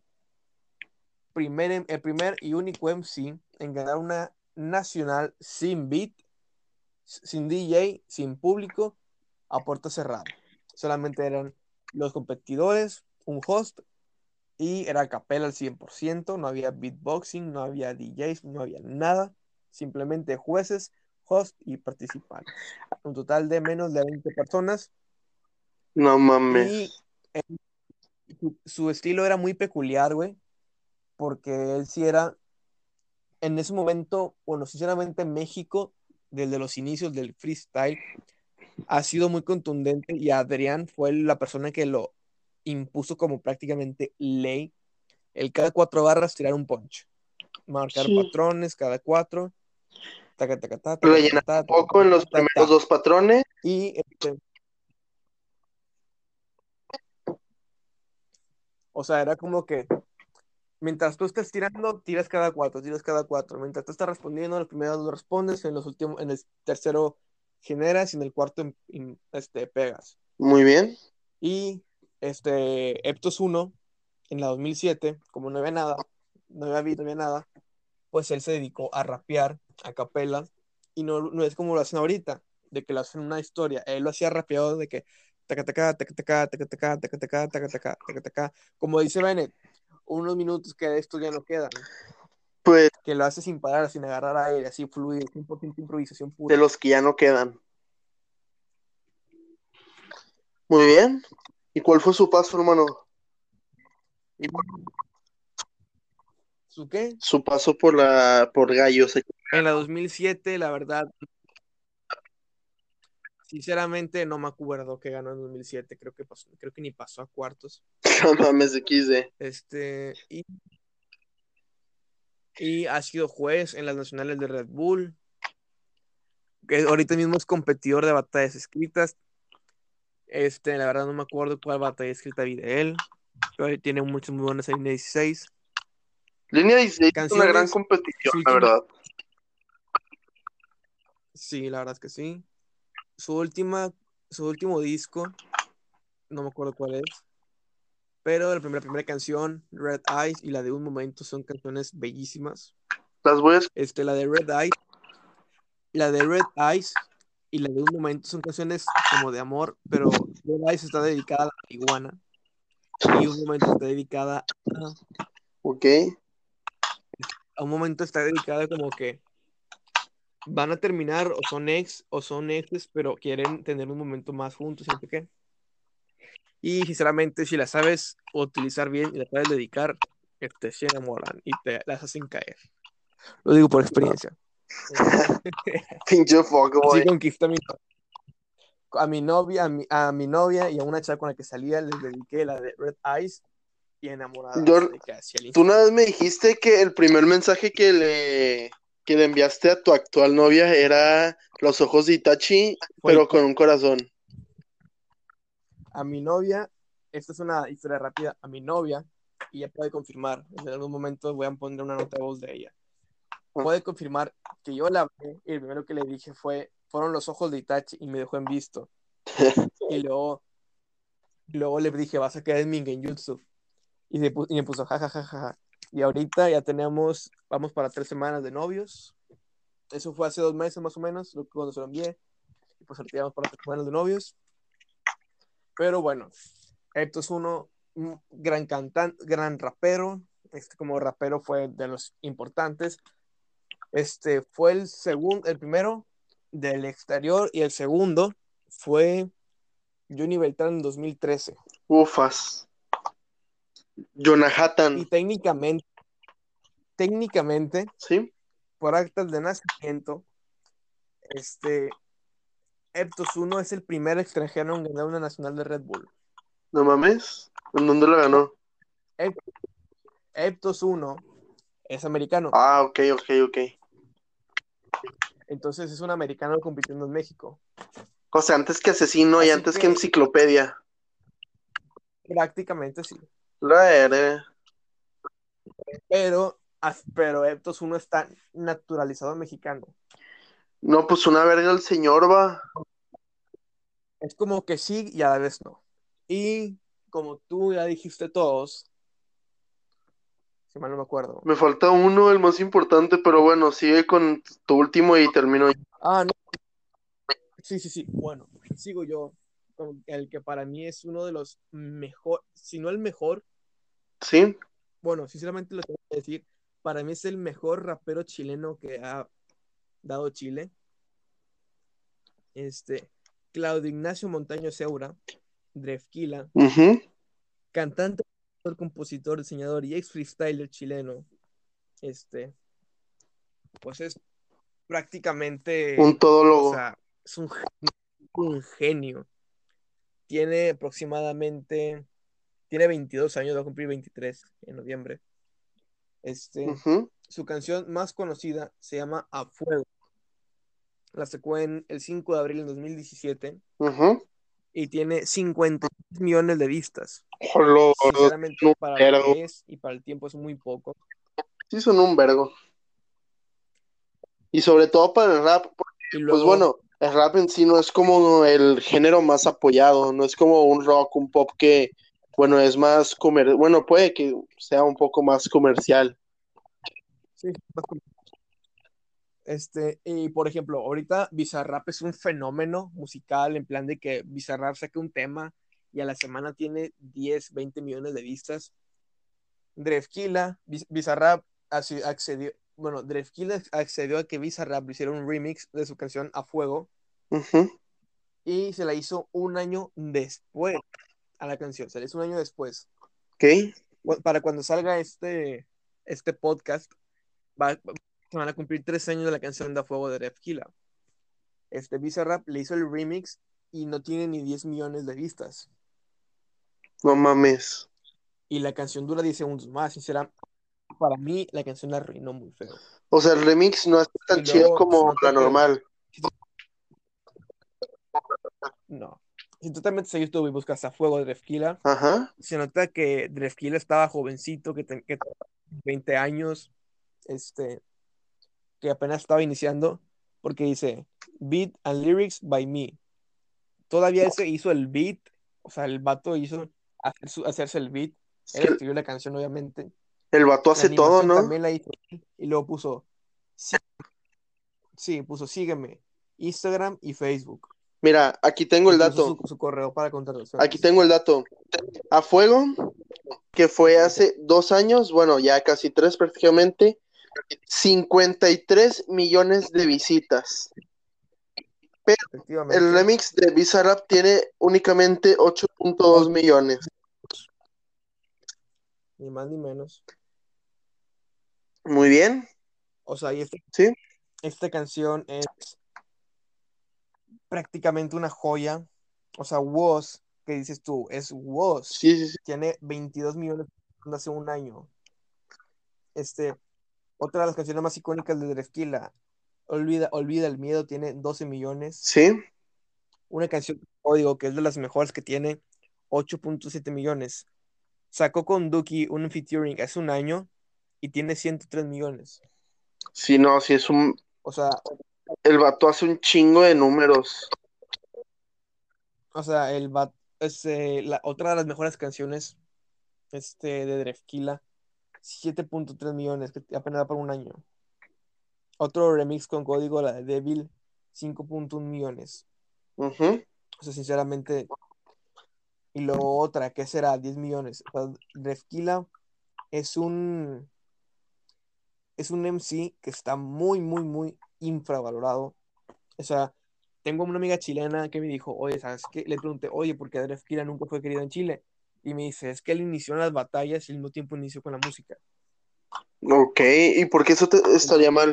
primer, el primer y único MC en ganar una nacional sin beat, sin DJ, sin público, a puerta cerrada. Solamente eran los competidores, un host y era capela al 100%, no había beatboxing, no había DJs, no había nada, simplemente jueces, host y participantes. Un total de menos de 20 personas
No mames.
él- su, su estilo era muy peculiar, güey, porque él sí era, en ese momento, bueno, sinceramente México, desde los inicios del freestyle, ha sido muy contundente y Adrián fue la persona que lo impuso como prácticamente ley. El cada cuatro barras tirar un punch, marcar
Sí.
patrones cada cuatro, taca, taca,
Rellenar un poco en los primeros dos patrones.
Y este, o sea, era como que mientras tú estés tirando, tiras cada cuatro, tiras cada cuatro. Mientras tú estás respondiendo, los primeros dos respondes, en los últimos, en el tercero generas y en el cuarto em- em- este, pegas.
Muy bien.
Y este Eptos 1, en la 2007, como no había nada, no había beat, no había nada, pues él se dedicó a rapear a capela y no, no es como lo hacen ahorita, de que lo hacen una historia. Él lo hacía rapeado de que taca taca taca taca taca taca taca taca taca taca taca taca como dice Bennett, unos minutos que de esto ya no quedan,
Pues
que lo hace sin parar, sin agarrar aire, así fluido, 100% improvisación pura.
de los que ya no quedan. Muy bien. ¿Y cuál fue su paso, hermano?
¿Su qué?
Su paso por la por Gallos.
En la 2007, la verdad, sinceramente no me acuerdo que ganó en 2007, creo que pasó, creo que ni pasó a cuartos.
No mames de XD.
Este, y, y ha sido juez en las nacionales de Red Bull, que ahorita mismo es competidor de batallas escritas. Este, la verdad no me acuerdo cuál batalla escrita vi de él, pero tiene muchas muy buenas en línea 16.
Línea 16 es una gran competición, la verdad.
Sí, la verdad es que sí. Su última, su último disco, no me acuerdo cuál es, pero la primera, primera canción, Red Eyes, y la de Un Momento son canciones bellísimas.
Las voy a.
Este, la de Red Eyes, la de Red Eyes y la de Un Momento son canciones como de amor, pero Red Eyes está dedicada a la marihuana y Un Momento está dedicada a,
Ok.
a un momento está dedicada como que van a terminar o son ex o son exes, pero quieren tener un momento más juntos, ¿siempre qué? Y sinceramente, si la sabes utilizar bien y la sabes dedicar, este, se enamoran y te las hacen caer. Lo digo por experiencia.
Pinche.
Así a mi, a mi novia, a mi, a mi novia y a una chava con la que salía, les dediqué la de Red Eyes y enamorada.
Yo-
de que hacia el
Tú una vez me dijiste que el primer mensaje que le, que le enviaste a tu actual novia era los ojos de Itachi, pero con un corazón.
a mi novia, esta es una historia rápida, a mi novia y ella puede confirmar. En algún momento voy a poner una nota de voz de ella.
Ah.
Puede confirmar que yo la hablé y el primero que le dije fue, fueron los ojos de Itachi y me dejó en visto. y luego, luego le dije, vas a quedar en mi genjutsu. Y, se y me puso, jajajaja. Y ahorita ya tenemos, vamos para tres semanas de novios. Eso fue hace dos meses más o menos, cuando se lo envié. Y pues ahorita vamos para tres semanas de novios. Pero bueno, Epto es uno, un gran cantante, gran rapero. Este como rapero fue de los importantes. Este fue el segundo, el primero del exterior y el segundo fue Johnny Beltrán en 2013.
Ufas. Jonahatan,
Y técnicamente, técnicamente,
¿sí?
por actas de nacimiento, este Eptos 1 es el primer extranjero en ganar una nacional de Red Bull.
No mames. ¿En dónde lo ganó?
Eptos 1 es americano,
Ah, ok, ok, ok.
entonces es un americano compitiendo en México.
O sea, antes que asesino y antes que...
que-
enciclopedia.
Prácticamente sí.
La era.
Pero, pero Eptos 1 está naturalizado mexicano.
No, pues una verga el señor va.
Es como que sí y a la vez no. Y como tú ya dijiste todos, si mal no me acuerdo.
Me falta uno, el más importante, pero bueno, sigue con tu último y termino.
Ah, no. Sí, sí, sí. Bueno, sigo yo con el que para mí es uno de los mejor, si no el mejor,
¿Sí?
bueno, sinceramente lo tengo que decir, para mí es el mejor rapero chileno que ha dado Chile. Este, Claudio Ignacio Montaño Seura, Drefkila,
Ujú.
cantante, compositor, diseñador y ex freestyler chileno. Este, pues es prácticamente,
Un todólogo.
o sea, es un, un genio. Tiene aproximadamente, tiene 22 años, va a cumplir 23 en noviembre. Este, su canción más conocida se llama A Fuego. La sacó en el 5 de abril de 2017
Ujú.
y tiene 50 millones de vistas.
Jolo,
Sinceramente,
un
para
vergo.
lo que es y para el tiempo es muy poco.
Sí, son un vergo. Y sobre todo para el rap,
Y
pues bueno, el rap en sí no es como el género más apoyado, no es como un rock, un pop que, bueno, es más comer, bueno, puede que sea un poco más comercial.
sí, más Este, y por ejemplo, ahorita Bizarrap es un fenómeno musical en plan de que Bizarrap saca un tema y a la semana tiene 10, 20 millones de vistas. Drefkila, Biz- Bizarrap accedió, bueno, Drefkila accedió a que Bizarrap le hiciera un remix de su canción A Fuego y se la hizo un año después a la canción, se la hizo un año después.
Ok.
Cu- Para cuando salga este, este podcast, va- va- se van a cumplir tres años de la canción de A Fuego de Drefkila. Este Bizarrap le hizo el remix y no tiene ni 10 millones de vistas.
No mames.
Y la canción dura 10 segundos más, sinceramente. Para mí, la canción la arruinó muy feo.
O sea, el remix no es tan chido como la normal.
No. Si tú también metes a YouTube y buscas A Fuego de Drefkila,
Ajá.
se nota que Drefkila estaba jovencito, que, ten- que tenía 20 años, este, que apenas estaba iniciando, porque dice Beat and Lyrics by me. Todavía él se hizo el beat, o sea, el vato hizo hacer su- hacerse el beat. Él escribió la canción, obviamente.
El vato hace todo, ¿no?
también la hizo y luego puso, sí, sí, puso sígueme, Instagram y Facebook.
Mira, aquí tengo el dato.
Su, su correo para.
Aquí tengo el dato. A Fuego, que fue hace dos años, bueno, ya casi tres prácticamente, 53 millones de visitas.
Efectivamente.
El remix de Bizarrap tiene únicamente 8.2 millones.
Ni más ni menos.
Muy bien,
O sea, y este-
sí.
esta canción es prácticamente una joya. O sea, Was, que dices tú, es Was.
Sí, sí, sí.
Tiene 22 millones de hace un año. Este, otra de las canciones más icónicas de Drefkila, Olvida, Olvida el miedo, tiene 12 millones.
Sí.
Una canción código que es de las mejores que tiene 8.7 millones. Sacó con Duki un featuring hace un año y tiene 103 millones.
Sí, no, sí es un.
O sea,
El vato hace un chingo de números.
o sea, el va- es, eh, la, otra de las mejores canciones este, de Drefkila, 7.3 millones, que apenas da por un año. Otro remix con código, la de Devil, 5.1 millones.
Ujú.
O sea, sinceramente. Y luego otra, ¿qué será? 10 millones. O sea, Drefkila es un. Es un MC que está muy, muy, muy infravalorado. O sea, tengo una amiga chilena que me dijo, oye, ¿sabes qué? Le pregunté, oye, ¿por qué Drefkila nunca fue querido en Chile? Y me dice, es que él inició en las batallas y al mismo tiempo inició con la música.
Ok, ¿y por qué eso te- estaría mal?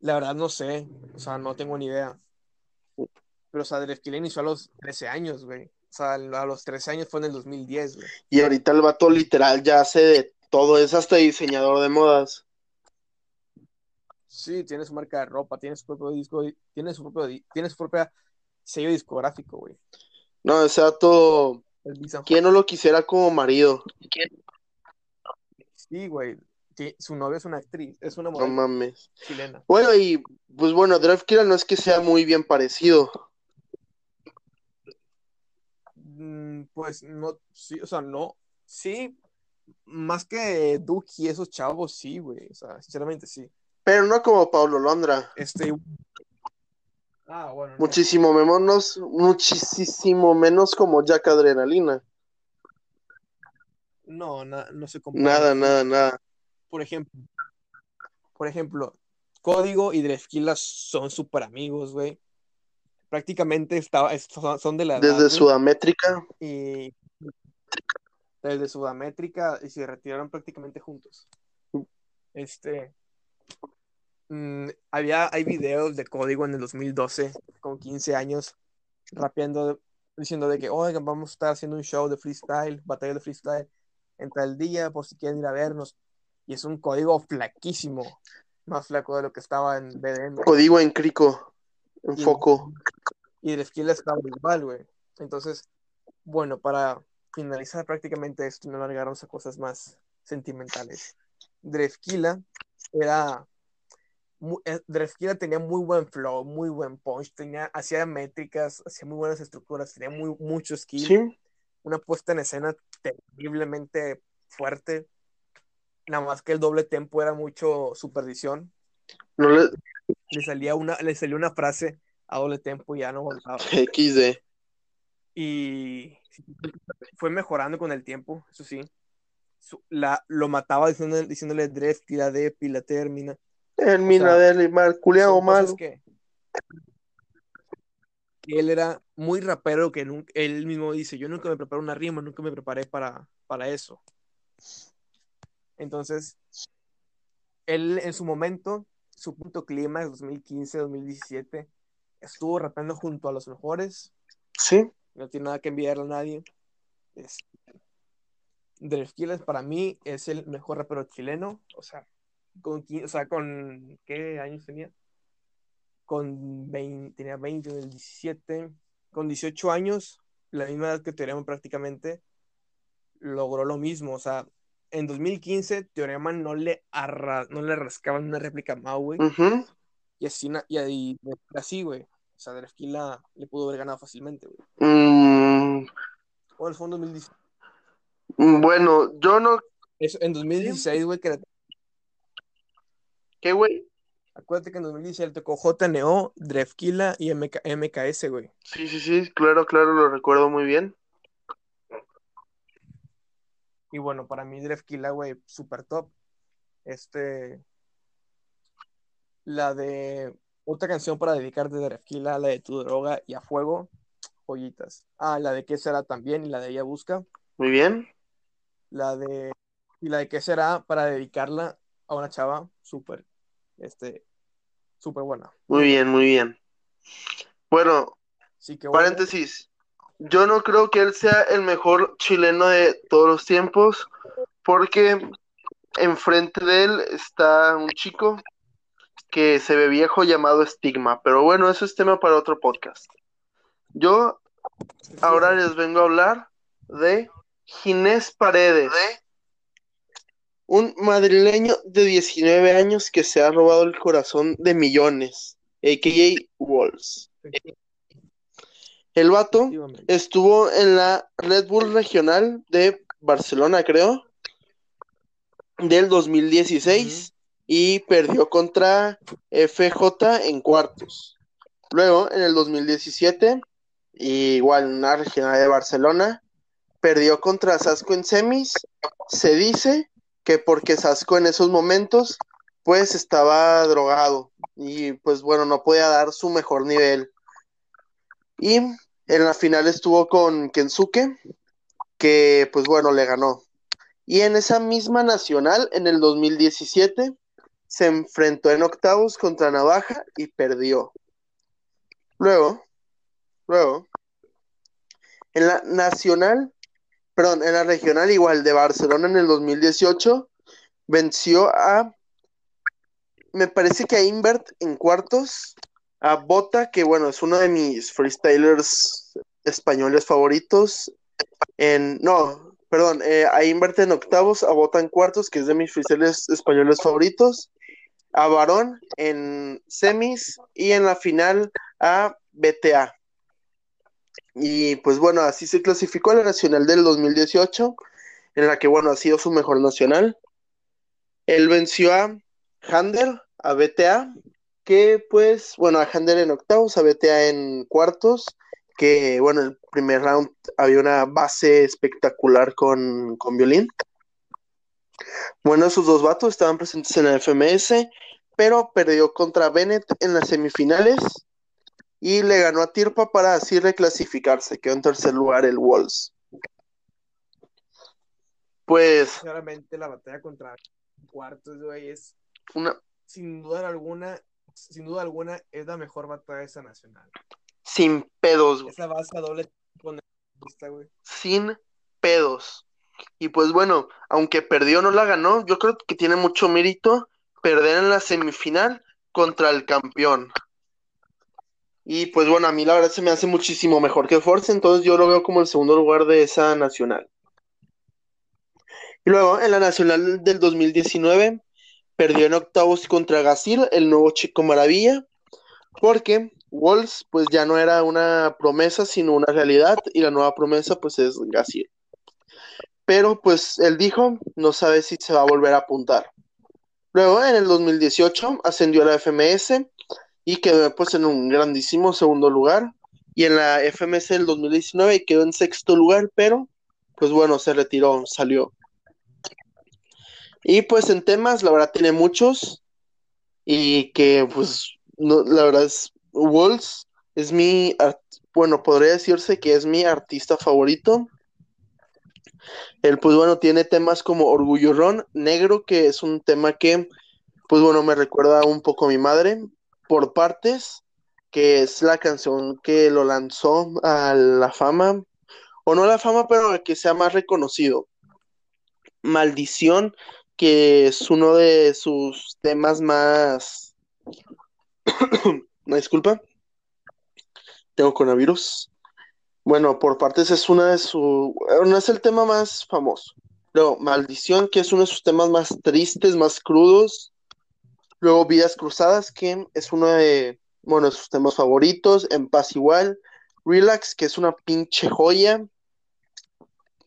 La verdad no sé, o sea, no tengo ni idea. Pero, o sea, Drefkila inició a los 13 años, güey. O sea, a los 13 años fue en el 2010, güey.
Y ahorita el vato literal ya hace de todo, es hasta diseñador de modas.
Sí, tiene su marca de ropa, tiene su propio disco, tiene su propio, tiene su propia sello discográfico, güey.
No,
Visa.
¿quién no lo quisiera como marido?
Sí, güey. Su novia es una actriz, es una
No
modelo
mames.
chilena.
Bueno, y pues bueno, Drefkila no es que sea muy bien parecido.
Mm, Pues no, sí, o sea, no, sí, más que Duki y esos chavos, sí, güey. O sea, sinceramente sí.
Pero no como Pablo Londra.
Este. Ah, bueno, no.
Muchísimo menos, muchísimo menos como Jack Adrenalina.
No, na- no se compara.
Nada, nada, nada.
Por ejemplo, por ejemplo, Código y Drefkila son súper amigos, güey. Prácticamente estaba, es- son de la edad,
Desde
güey,
Sudamétrica.
y desde Sudamétrica y se retiraron prácticamente juntos. Este, mm, había, hay videos de Código en el 2012 con 15 años rapeando, diciendo de que, oigan, vamos a estar haciendo un show de freestyle, batalla de freestyle en tal día por si quieren ir a vernos. Y es un código flaquísimo, más flaco de lo que estaba en BDM.
Código en Crico. En
Y-
foco.
Y el esquila estaba igual, güey. Entonces, bueno, para finalizar prácticamente esto y no alargarnos a cosas más sentimentales. Drefkila era. eh, Drefkila tenía muy buen flow, muy buen punch, tenía, hacía métricas, hacía muy buenas estructuras, tenía muy, mucho skill,
Sí.
una puesta en escena terriblemente fuerte. Nada más que el doble tempo era mucho supervisión.
No le...
Le salía una, le salía una frase a doble tempo y ya no voltaba.
XD.
y fue mejorando con el tiempo, eso sí. La, lo mataba diciéndole, diciéndole Dref, tira de pila termina.
El
O sea,
del mal, culeado malo.
que, él era muy rapero, que nunca, él mismo dice, yo nunca me preparé una rima, nunca me preparé para, para eso. Entonces, él en su momento, su punto clímax, 2015, 2017, estuvo rapeando junto a los mejores,
Sí.
No tiene nada que enviarle a nadie. Es, Drefkila para mí es el mejor rapero chileno, o sea, con, o sea, con ¿qué años tenía? Con 20, tenía 20 en el 17, con 18 años, la misma edad que Teorema prácticamente, logró lo mismo, o sea, en 2015 Teorema no le, arra- no le rascaban una réplica a Mau, güey,
Ujú.
y así, y, así, güey, o sea, Drefkila le pudo haber ganado fácilmente, güey.
Mm,
O el fondo 2016.
bueno, yo no.
Eso, en 2016, güey, que le-
¿Qué, güey?
acuérdate que en 2016 le tocó JNO, Drefkila y MK MKS, güey.
Sí, sí, sí, claro, claro, lo recuerdo muy bien.
Y bueno, para mí Drefkila, güey, super top. Este. La de. Otra canción para dedicarte de Drefkila, la de Tu Droga y a Fuego, joyitas. Ah, la de ¿Qué será también? Y la de Ella Busca.
Muy bien.
La de. Y la de ¿Qué será? para dedicarla a una chava, súper. Este. Súper buena.
Muy bien, muy bien. Bueno,
Sí, que bueno.
paréntesis. Yo no creo que él sea el mejor chileno de todos los tiempos, porque enfrente de él está un chico que se ve viejo llamado Estigma. Pero bueno, eso es tema para otro podcast. Yo ahora les vengo a hablar de Ginés Paredes, un madrileño de 19 años que se ha robado el corazón de millones, a.k.a. Walls. El vato estuvo en la Red Bull Regional de Barcelona, creo, del 2016 y perdió contra FJ en cuartos. Luego, en el 2017, igual en una regional de Barcelona, perdió contra Sasco en semis. Se dice que porque Sasco en esos momentos, pues estaba drogado y pues bueno, no podía dar su mejor nivel. Y en la final estuvo con Kensuke, que pues bueno, le ganó. Y en esa misma nacional, en el 2017, se enfrentó en octavos contra Navaja y perdió. Luego, luego, en la nacional, perdón, en la regional igual de Barcelona en el 2018, venció a, me parece que a Invert en cuartos, a Bota, que bueno, es uno de mis freestylers españoles favoritos, en, no, perdón, eh, a Invert en octavos, a Bota en cuartos, que es de mis freestylers españoles favoritos, a Varón en semis y en la final a BTA. Y pues bueno, así se clasificó a la nacional del 2018, en la que bueno, ha sido su mejor nacional. Él venció a Hander, a BTA, que pues bueno, a Hander en octavos, a BTA en cuartos, que bueno, el primer round había una base espectacular con, con violín. Bueno, esos dos vatos estaban presentes en la FMS, pero perdió contra Bennett en las semifinales y le ganó a Tirpa para así reclasificarse. Quedó en tercer lugar el Wolves. Pues
Claramente la batalla contra cuartos, güey, es
una
sin duda alguna, sin duda alguna, es la mejor batalla de esa nacional.
sin pedos, güey.
Esa base a doble con esta, güey.
Sin pedos. Y pues bueno, aunque perdió no la ganó, yo creo que tiene mucho mérito perder en la semifinal contra el campeón. Y pues bueno, a mí la verdad se me hace muchísimo mejor que Force, entonces yo lo veo como el segundo lugar de esa nacional. Y luego en la nacional del 2019 perdió en octavos contra Gasil, el nuevo chico maravilla, porque Wolves pues ya no era una promesa, sino una realidad, y la nueva promesa pues es Gasil. Pero pues él dijo, no sabe si se va a volver a apuntar. Luego en el 2018 ascendió a la FMS y quedó pues en un grandísimo segundo lugar. Y en la FMS del 2019 quedó en sexto lugar, pero pues bueno, se retiró, salió. Y pues en temas, la verdad tiene muchos. Y que pues no, la verdad es Wolves es mi bueno, podría decirse que es mi artista favorito. Él pues bueno, tiene temas como Orgullo Ron, Negro, que es un tema que pues bueno, me recuerda un poco a mi madre, por partes, que es la canción que lo lanzó a la fama, o no a la fama, pero a que sea más reconocido. Maldición, que es uno de sus temas más... Una disculpa, tengo coronavirus. Bueno, por partes es una de su... No es el tema más famoso. Luego, Maldición, que es uno de sus temas más tristes, más crudos. Luego, Vidas Cruzadas, que es uno de, bueno, de sus temas favoritos. En Paz igual. Relax, que es una pinche joya.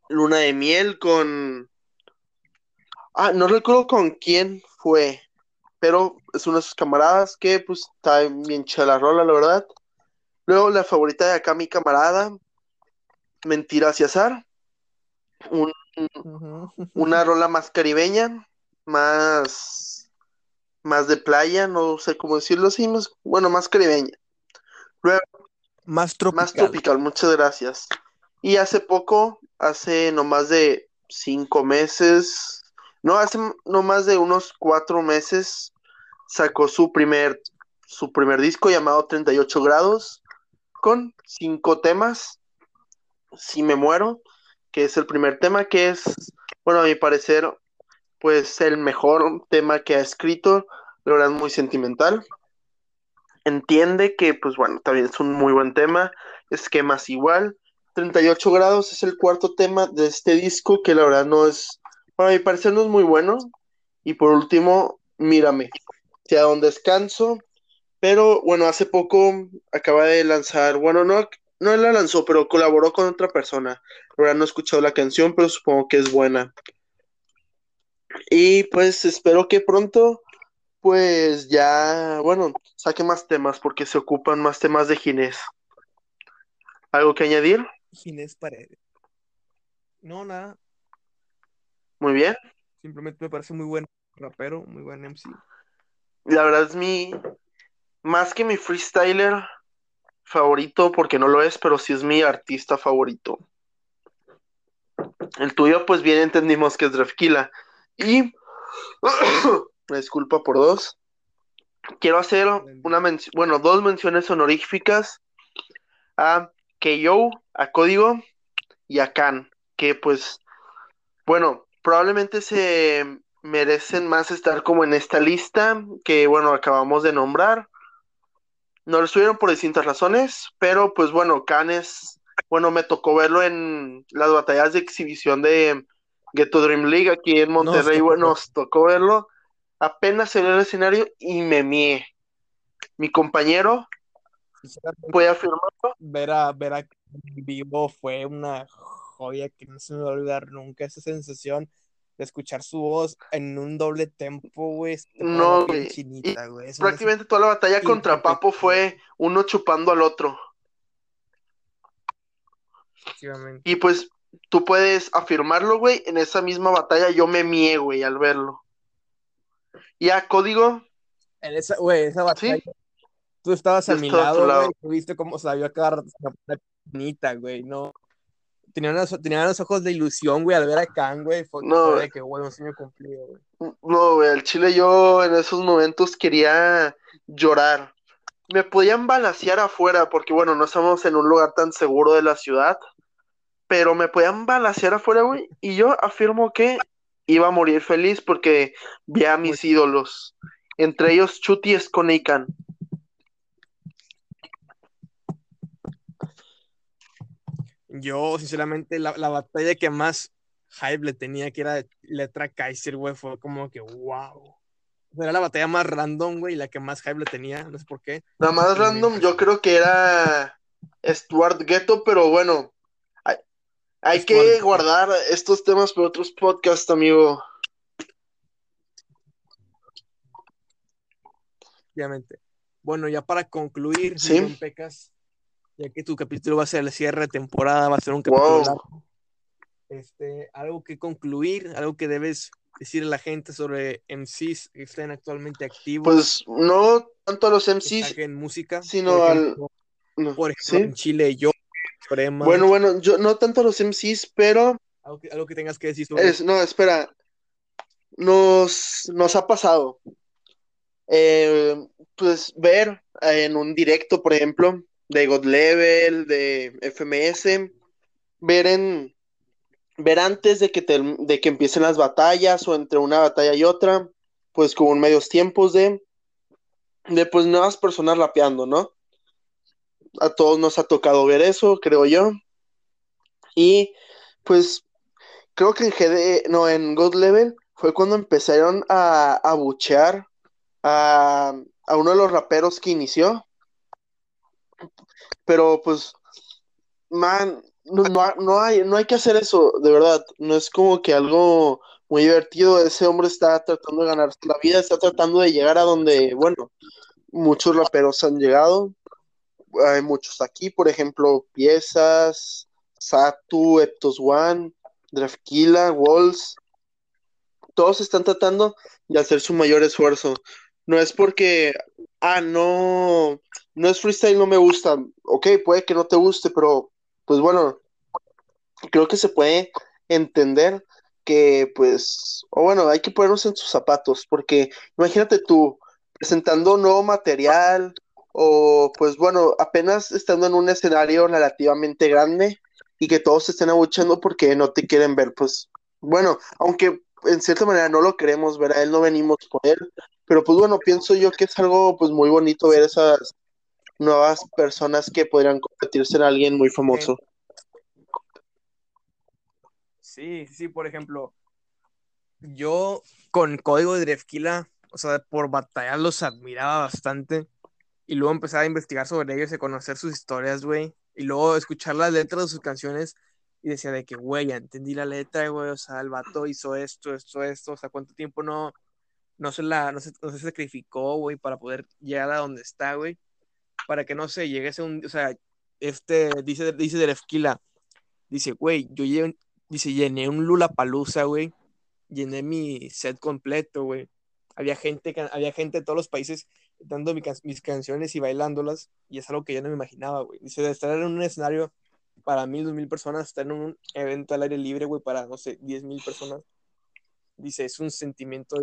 Luna de Miel con... Ah, no recuerdo con quién fue, pero es una de sus camaradas que pues está bien chida la rola, la verdad. Luego la favorita de acá, mi camarada, Mentiras y Azar. Un- una rola más caribeña, más, más de playa, no sé cómo decirlo así, más, bueno, más caribeña,
Más tropical.
más tropical, muchas gracias. Y hace poco, hace no más de cinco meses, no, hace no más de unos cuatro meses, sacó su primer, su primer disco llamado 38 grados, con cinco temas, Si me muero, que es el primer tema, que es, bueno, a mi parecer, pues el mejor tema que ha escrito, la verdad muy sentimental. Entiende que, pues bueno, también es un muy buen tema, esquemas igual, 38 grados es el cuarto tema de este disco que la verdad no es, para mi parecer no es muy bueno. Y por último, Mírame, sea un descanso. Pero bueno, hace poco acaba de lanzar, bueno, no, no la lanzó, pero colaboró con otra persona. La verdad no he escuchado la canción, pero supongo que es buena. Y pues espero que pronto, pues ya, bueno, saque más temas porque se ocupan más temas de Ginés. ¿Algo que añadir?
Ginés Paredes. No, nada.
Muy bien.
Simplemente me parece muy buen rapero, muy buen MC.
La verdad es mi, más que mi freestyler favorito, porque no lo es, pero sí es mi artista favorito. El tuyo, pues bien entendimos que es Drefkila. Y, me disculpa por dos. Quiero hacer una mención, bueno, dos menciones honoríficas a KO, a Código y a Khan, que pues, bueno, probablemente se merecen más estar como en esta lista que, bueno, acabamos de nombrar. No lo estuvieron por distintas razones, pero pues bueno, Khan es, bueno, me tocó verlo en las batallas de exhibición de Get to Dream League aquí en Monterrey, bueno, nos tocó verlo. Apenas en el escenario y me mié. Mi compañero puede afirmarlo.
Ver a, ver a vivo fue una joya que no se me va a olvidar nunca. Esa sensación de escuchar su voz en un doble tempo, güey.
No, güey. Prácticamente toda la batalla contra Papo fue uno chupando al otro. Y pues tú puedes afirmarlo, güey. En esa misma batalla yo me mié, güey, al verlo. Y a código.
En esa, güey, esa batalla. Tú estabas a mi lado, güey. Viste cómo salió a cada rato bonita, güey, no. Tenía los, ojos de ilusión, güey, al ver a Khan, güey. Fue, no, de que, güey, un sueño cumplido, güey.
No, güey, al chile yo en esos momentos quería llorar. Me podían balasear afuera, porque bueno, no estamos en un lugar tan seguro de la ciudad. Pero me podían balasear afuera, güey. Y yo afirmo que iba a morir feliz porque vi a mis ídolos. Entre ellos Chuti Skonikan.
Yo, sinceramente, la, batalla que más hype le tenía, que era letra Kaiser, güey, fue como que wow. Era la batalla más random, güey, la que más hype le tenía, no sé por qué.
La más random, yo creo que era Stuart Ghetto, pero bueno, hay, hay que guardar estos temas para otros podcasts, amigo.
Obviamente. Bueno, ya para concluir, ¿Sí? Pecas, ya que tu capítulo va a ser el cierre de temporada, va a ser un capítulo largo. Este, algo que concluir, algo que debes decir a la gente sobre MCs que estén actualmente activos.
Pues no tanto a los MCs
en música,
sino al
por ejemplo, en Chile yo
Bueno, bueno, yo no tanto a los MCs, pero
algo que, algo que tengas que decir sobre
es, no, espera. Nos nos ha pasado eh, pues ver en un directo, por ejemplo, de God Level, de FMS, ver en ver antes de que, de que empiecen las batallas o entre una batalla y otra, pues como en medios tiempos de, de pues nuevas personas rapeando, ¿no? A todos nos ha tocado ver eso, creo yo. Y pues creo que en GD, no, en God Level fue cuando empezaron a, a buchear a, a uno de los raperos que inició, pero pues, man, no, no, hay, no hay que hacer eso, de verdad. No es como que algo muy divertido. Ese hombre está tratando de ganarse la vida, está tratando de llegar a donde, bueno, muchos raperos han llegado. Hay muchos aquí, por ejemplo, Piezas, Satu, Eptos One, Drafkila, Walls. Todos están tratando de hacer su mayor esfuerzo. No es porque, ah, no, no es freestyle, no me gusta. Ok, puede que no te guste, pero pues bueno, creo que se puede entender que pues, o bueno, hay que ponernos en sus zapatos, porque imagínate tú presentando nuevo material o pues bueno, apenas estando en un escenario relativamente grande y que todos se estén abuchando porque no te quieren ver, pues bueno, aunque en cierta manera no lo queremos ver a él, no venimos por él, pero pues bueno, pienso yo que es algo pues muy bonito ver esas nuevas personas que podrían convertirse en alguien muy famoso.
Sí, sí, por ejemplo, yo con código de Drefkila, o sea, por batallar los admiraba bastante. Y luego empezar a investigar sobre ellos y conocer sus historias, güey. Y luego escuchar las letras de sus canciones y decía de que, güey, ya entendí la letra, güey. O sea, el vato hizo esto, esto, esto. O sea, cuánto tiempo no, no, se, la, no, se, no se sacrificó, güey, para poder llegar a donde está, güey. Para que, no sé, llegue a un, o sea, este, dice, dice de Drefkila, dice, güey, yo dice, llené un Lula Palusa, güey. Llené mi set completo, güey. Había gente, había gente de todos los países dando mi can mis canciones y bailándolas, y es algo que yo no me imaginaba, güey. Dice, de estar en un escenario para mil, dos mil personas, estar en un evento al aire libre, güey, para, no sé, diez mil personas. Dice, es un sentimiento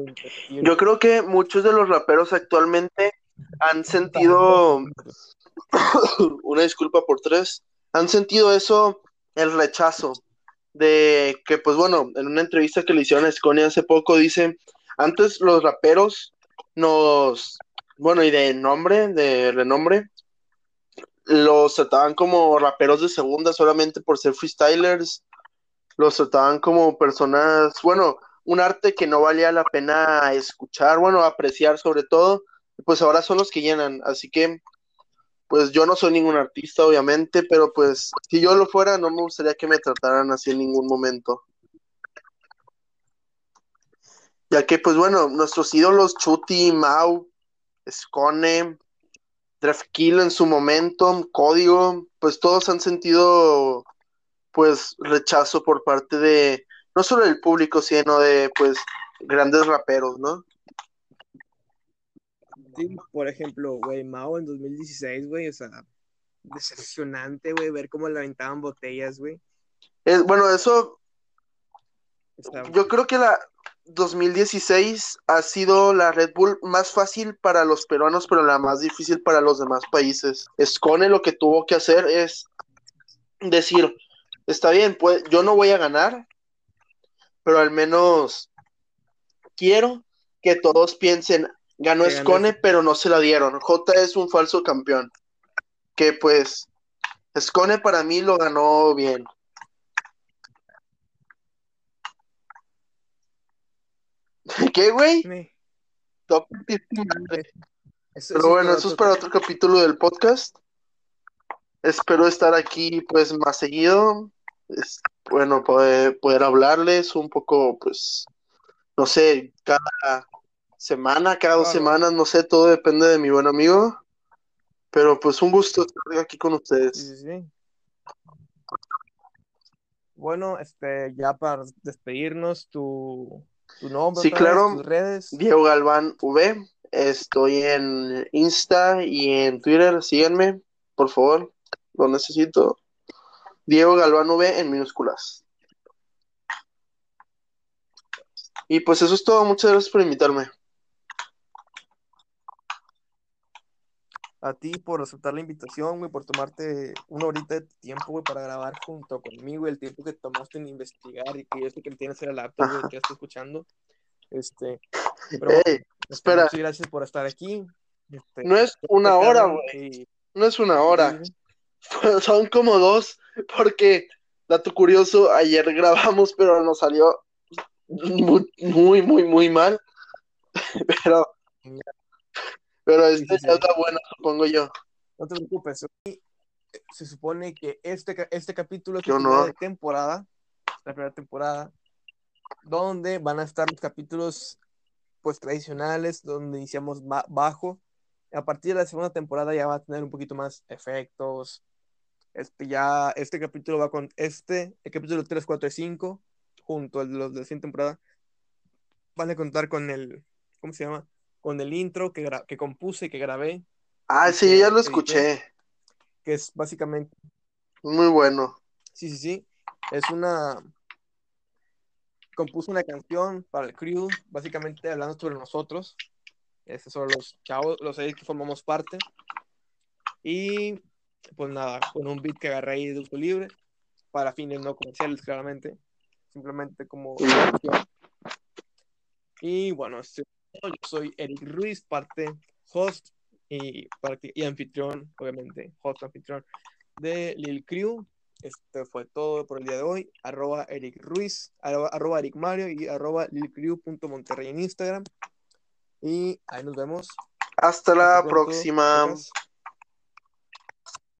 Yo creo que muchos de los raperos actualmente han sentido, una disculpa por tres, han sentido eso, el rechazo de que, pues bueno, en una entrevista que le hicieron a Scone hace poco, dice, antes los raperos nos, bueno, y de nombre, de renombre, los trataban como raperos de segunda solamente por ser freestylers, los trataban como personas, bueno, un arte que no valía la pena escuchar, bueno, apreciar sobre todo, pues ahora son los que llenan, así que pues yo no soy ningún artista, obviamente, pero pues si yo lo fuera, no me gustaría que me trataran así en ningún momento. Ya que, pues bueno, nuestros ídolos, Chuti, Mau, Scone, Drafkill en su momento, Código, pues todos han sentido pues rechazo por parte de no solo del público, sino de pues grandes raperos, ¿no?
Por ejemplo, güey, Mao en 2016, güey, o sea, decepcionante, güey, ver cómo le aventaban botellas, güey.
bueno, eso. Yo creo que la 2016 ha sido la Red Bull más fácil para los peruanos, pero la más difícil para los demás países. Escone lo que tuvo que hacer es decir, está bien, pues yo no voy a ganar, pero al menos quiero que todos piensen, Ganó Scone, pero no se la dieron. J es un falso campeón. Que pues, Scone para mí lo ganó bien. ¿Qué, güey? Pero bueno, eso es para otro capítulo del podcast. Espero estar aquí pues más seguido. Es, bueno, poder, poder hablarles un poco, pues, no sé, cada semana, cada dos semanas, no sé, todo depende de mi buen amigo. Pero pues un gusto estar aquí con ustedes.
Sí, sí, sí. Bueno, este, ya para despedirnos, tu, tu nombre,
sí, claro.
tus redes.
Diego Galván V. Estoy en Insta y en Twitter. Síganme, por favor. Lo necesito. Diego Galván V en minúsculas. Y pues eso es todo. Muchas gracias por invitarme.
A ti por aceptar la invitación, güey, por tomarte una horita de tiempo, güey, para grabar junto conmigo, el tiempo que tomaste en investigar y que yo sé que tienes el laptop, güey, que estás escuchando. Este,
pero, este, espera.
Muchas gracias por estar aquí.
Este, no es una hora, güey. No es una hora. Son como dos, porque, dato curioso, ayer grabamos, pero nos salió muy, muy, muy, muy mal. Pero pero este sí, está bueno, supongo yo.
No te preocupes. Se supone que este, este capítulo es la de temporada, la primera temporada, donde van a estar los capítulos pues tradicionales, donde iniciamos bajo. A partir de la segunda temporada ya va a tener un poquito más efectos. Este, ya, este capítulo va con este, el capítulo 3, 4 y 5, junto a los de la siguiente temporada. Van a contar con el, ¿cómo se llama? Con el intro que, que compuse, que grabé.
Ah, sí, ya lo escuché.
Que es básicamente...
Muy bueno.
Sí, sí, sí. Es una... Compuso una canción para el crew, básicamente hablando sobre nosotros. Esos son los chavos, los seis que formamos parte. Y pues nada, con un beat que agarré ahí de uso libre, para fines no comerciales, claramente. Simplemente como... Y bueno, este yo soy Eric Ruiz, parte host y, y anfitrión, obviamente, host anfitrión de Lil Crew. Esto fue todo por el día de hoy. Arroba Eric Ruiz, arroba, arroba Eric Mario y arroba lilcrew.monterrey en Instagram. Y ahí nos vemos.
Hasta la
pronto.
próxima.
Gracias.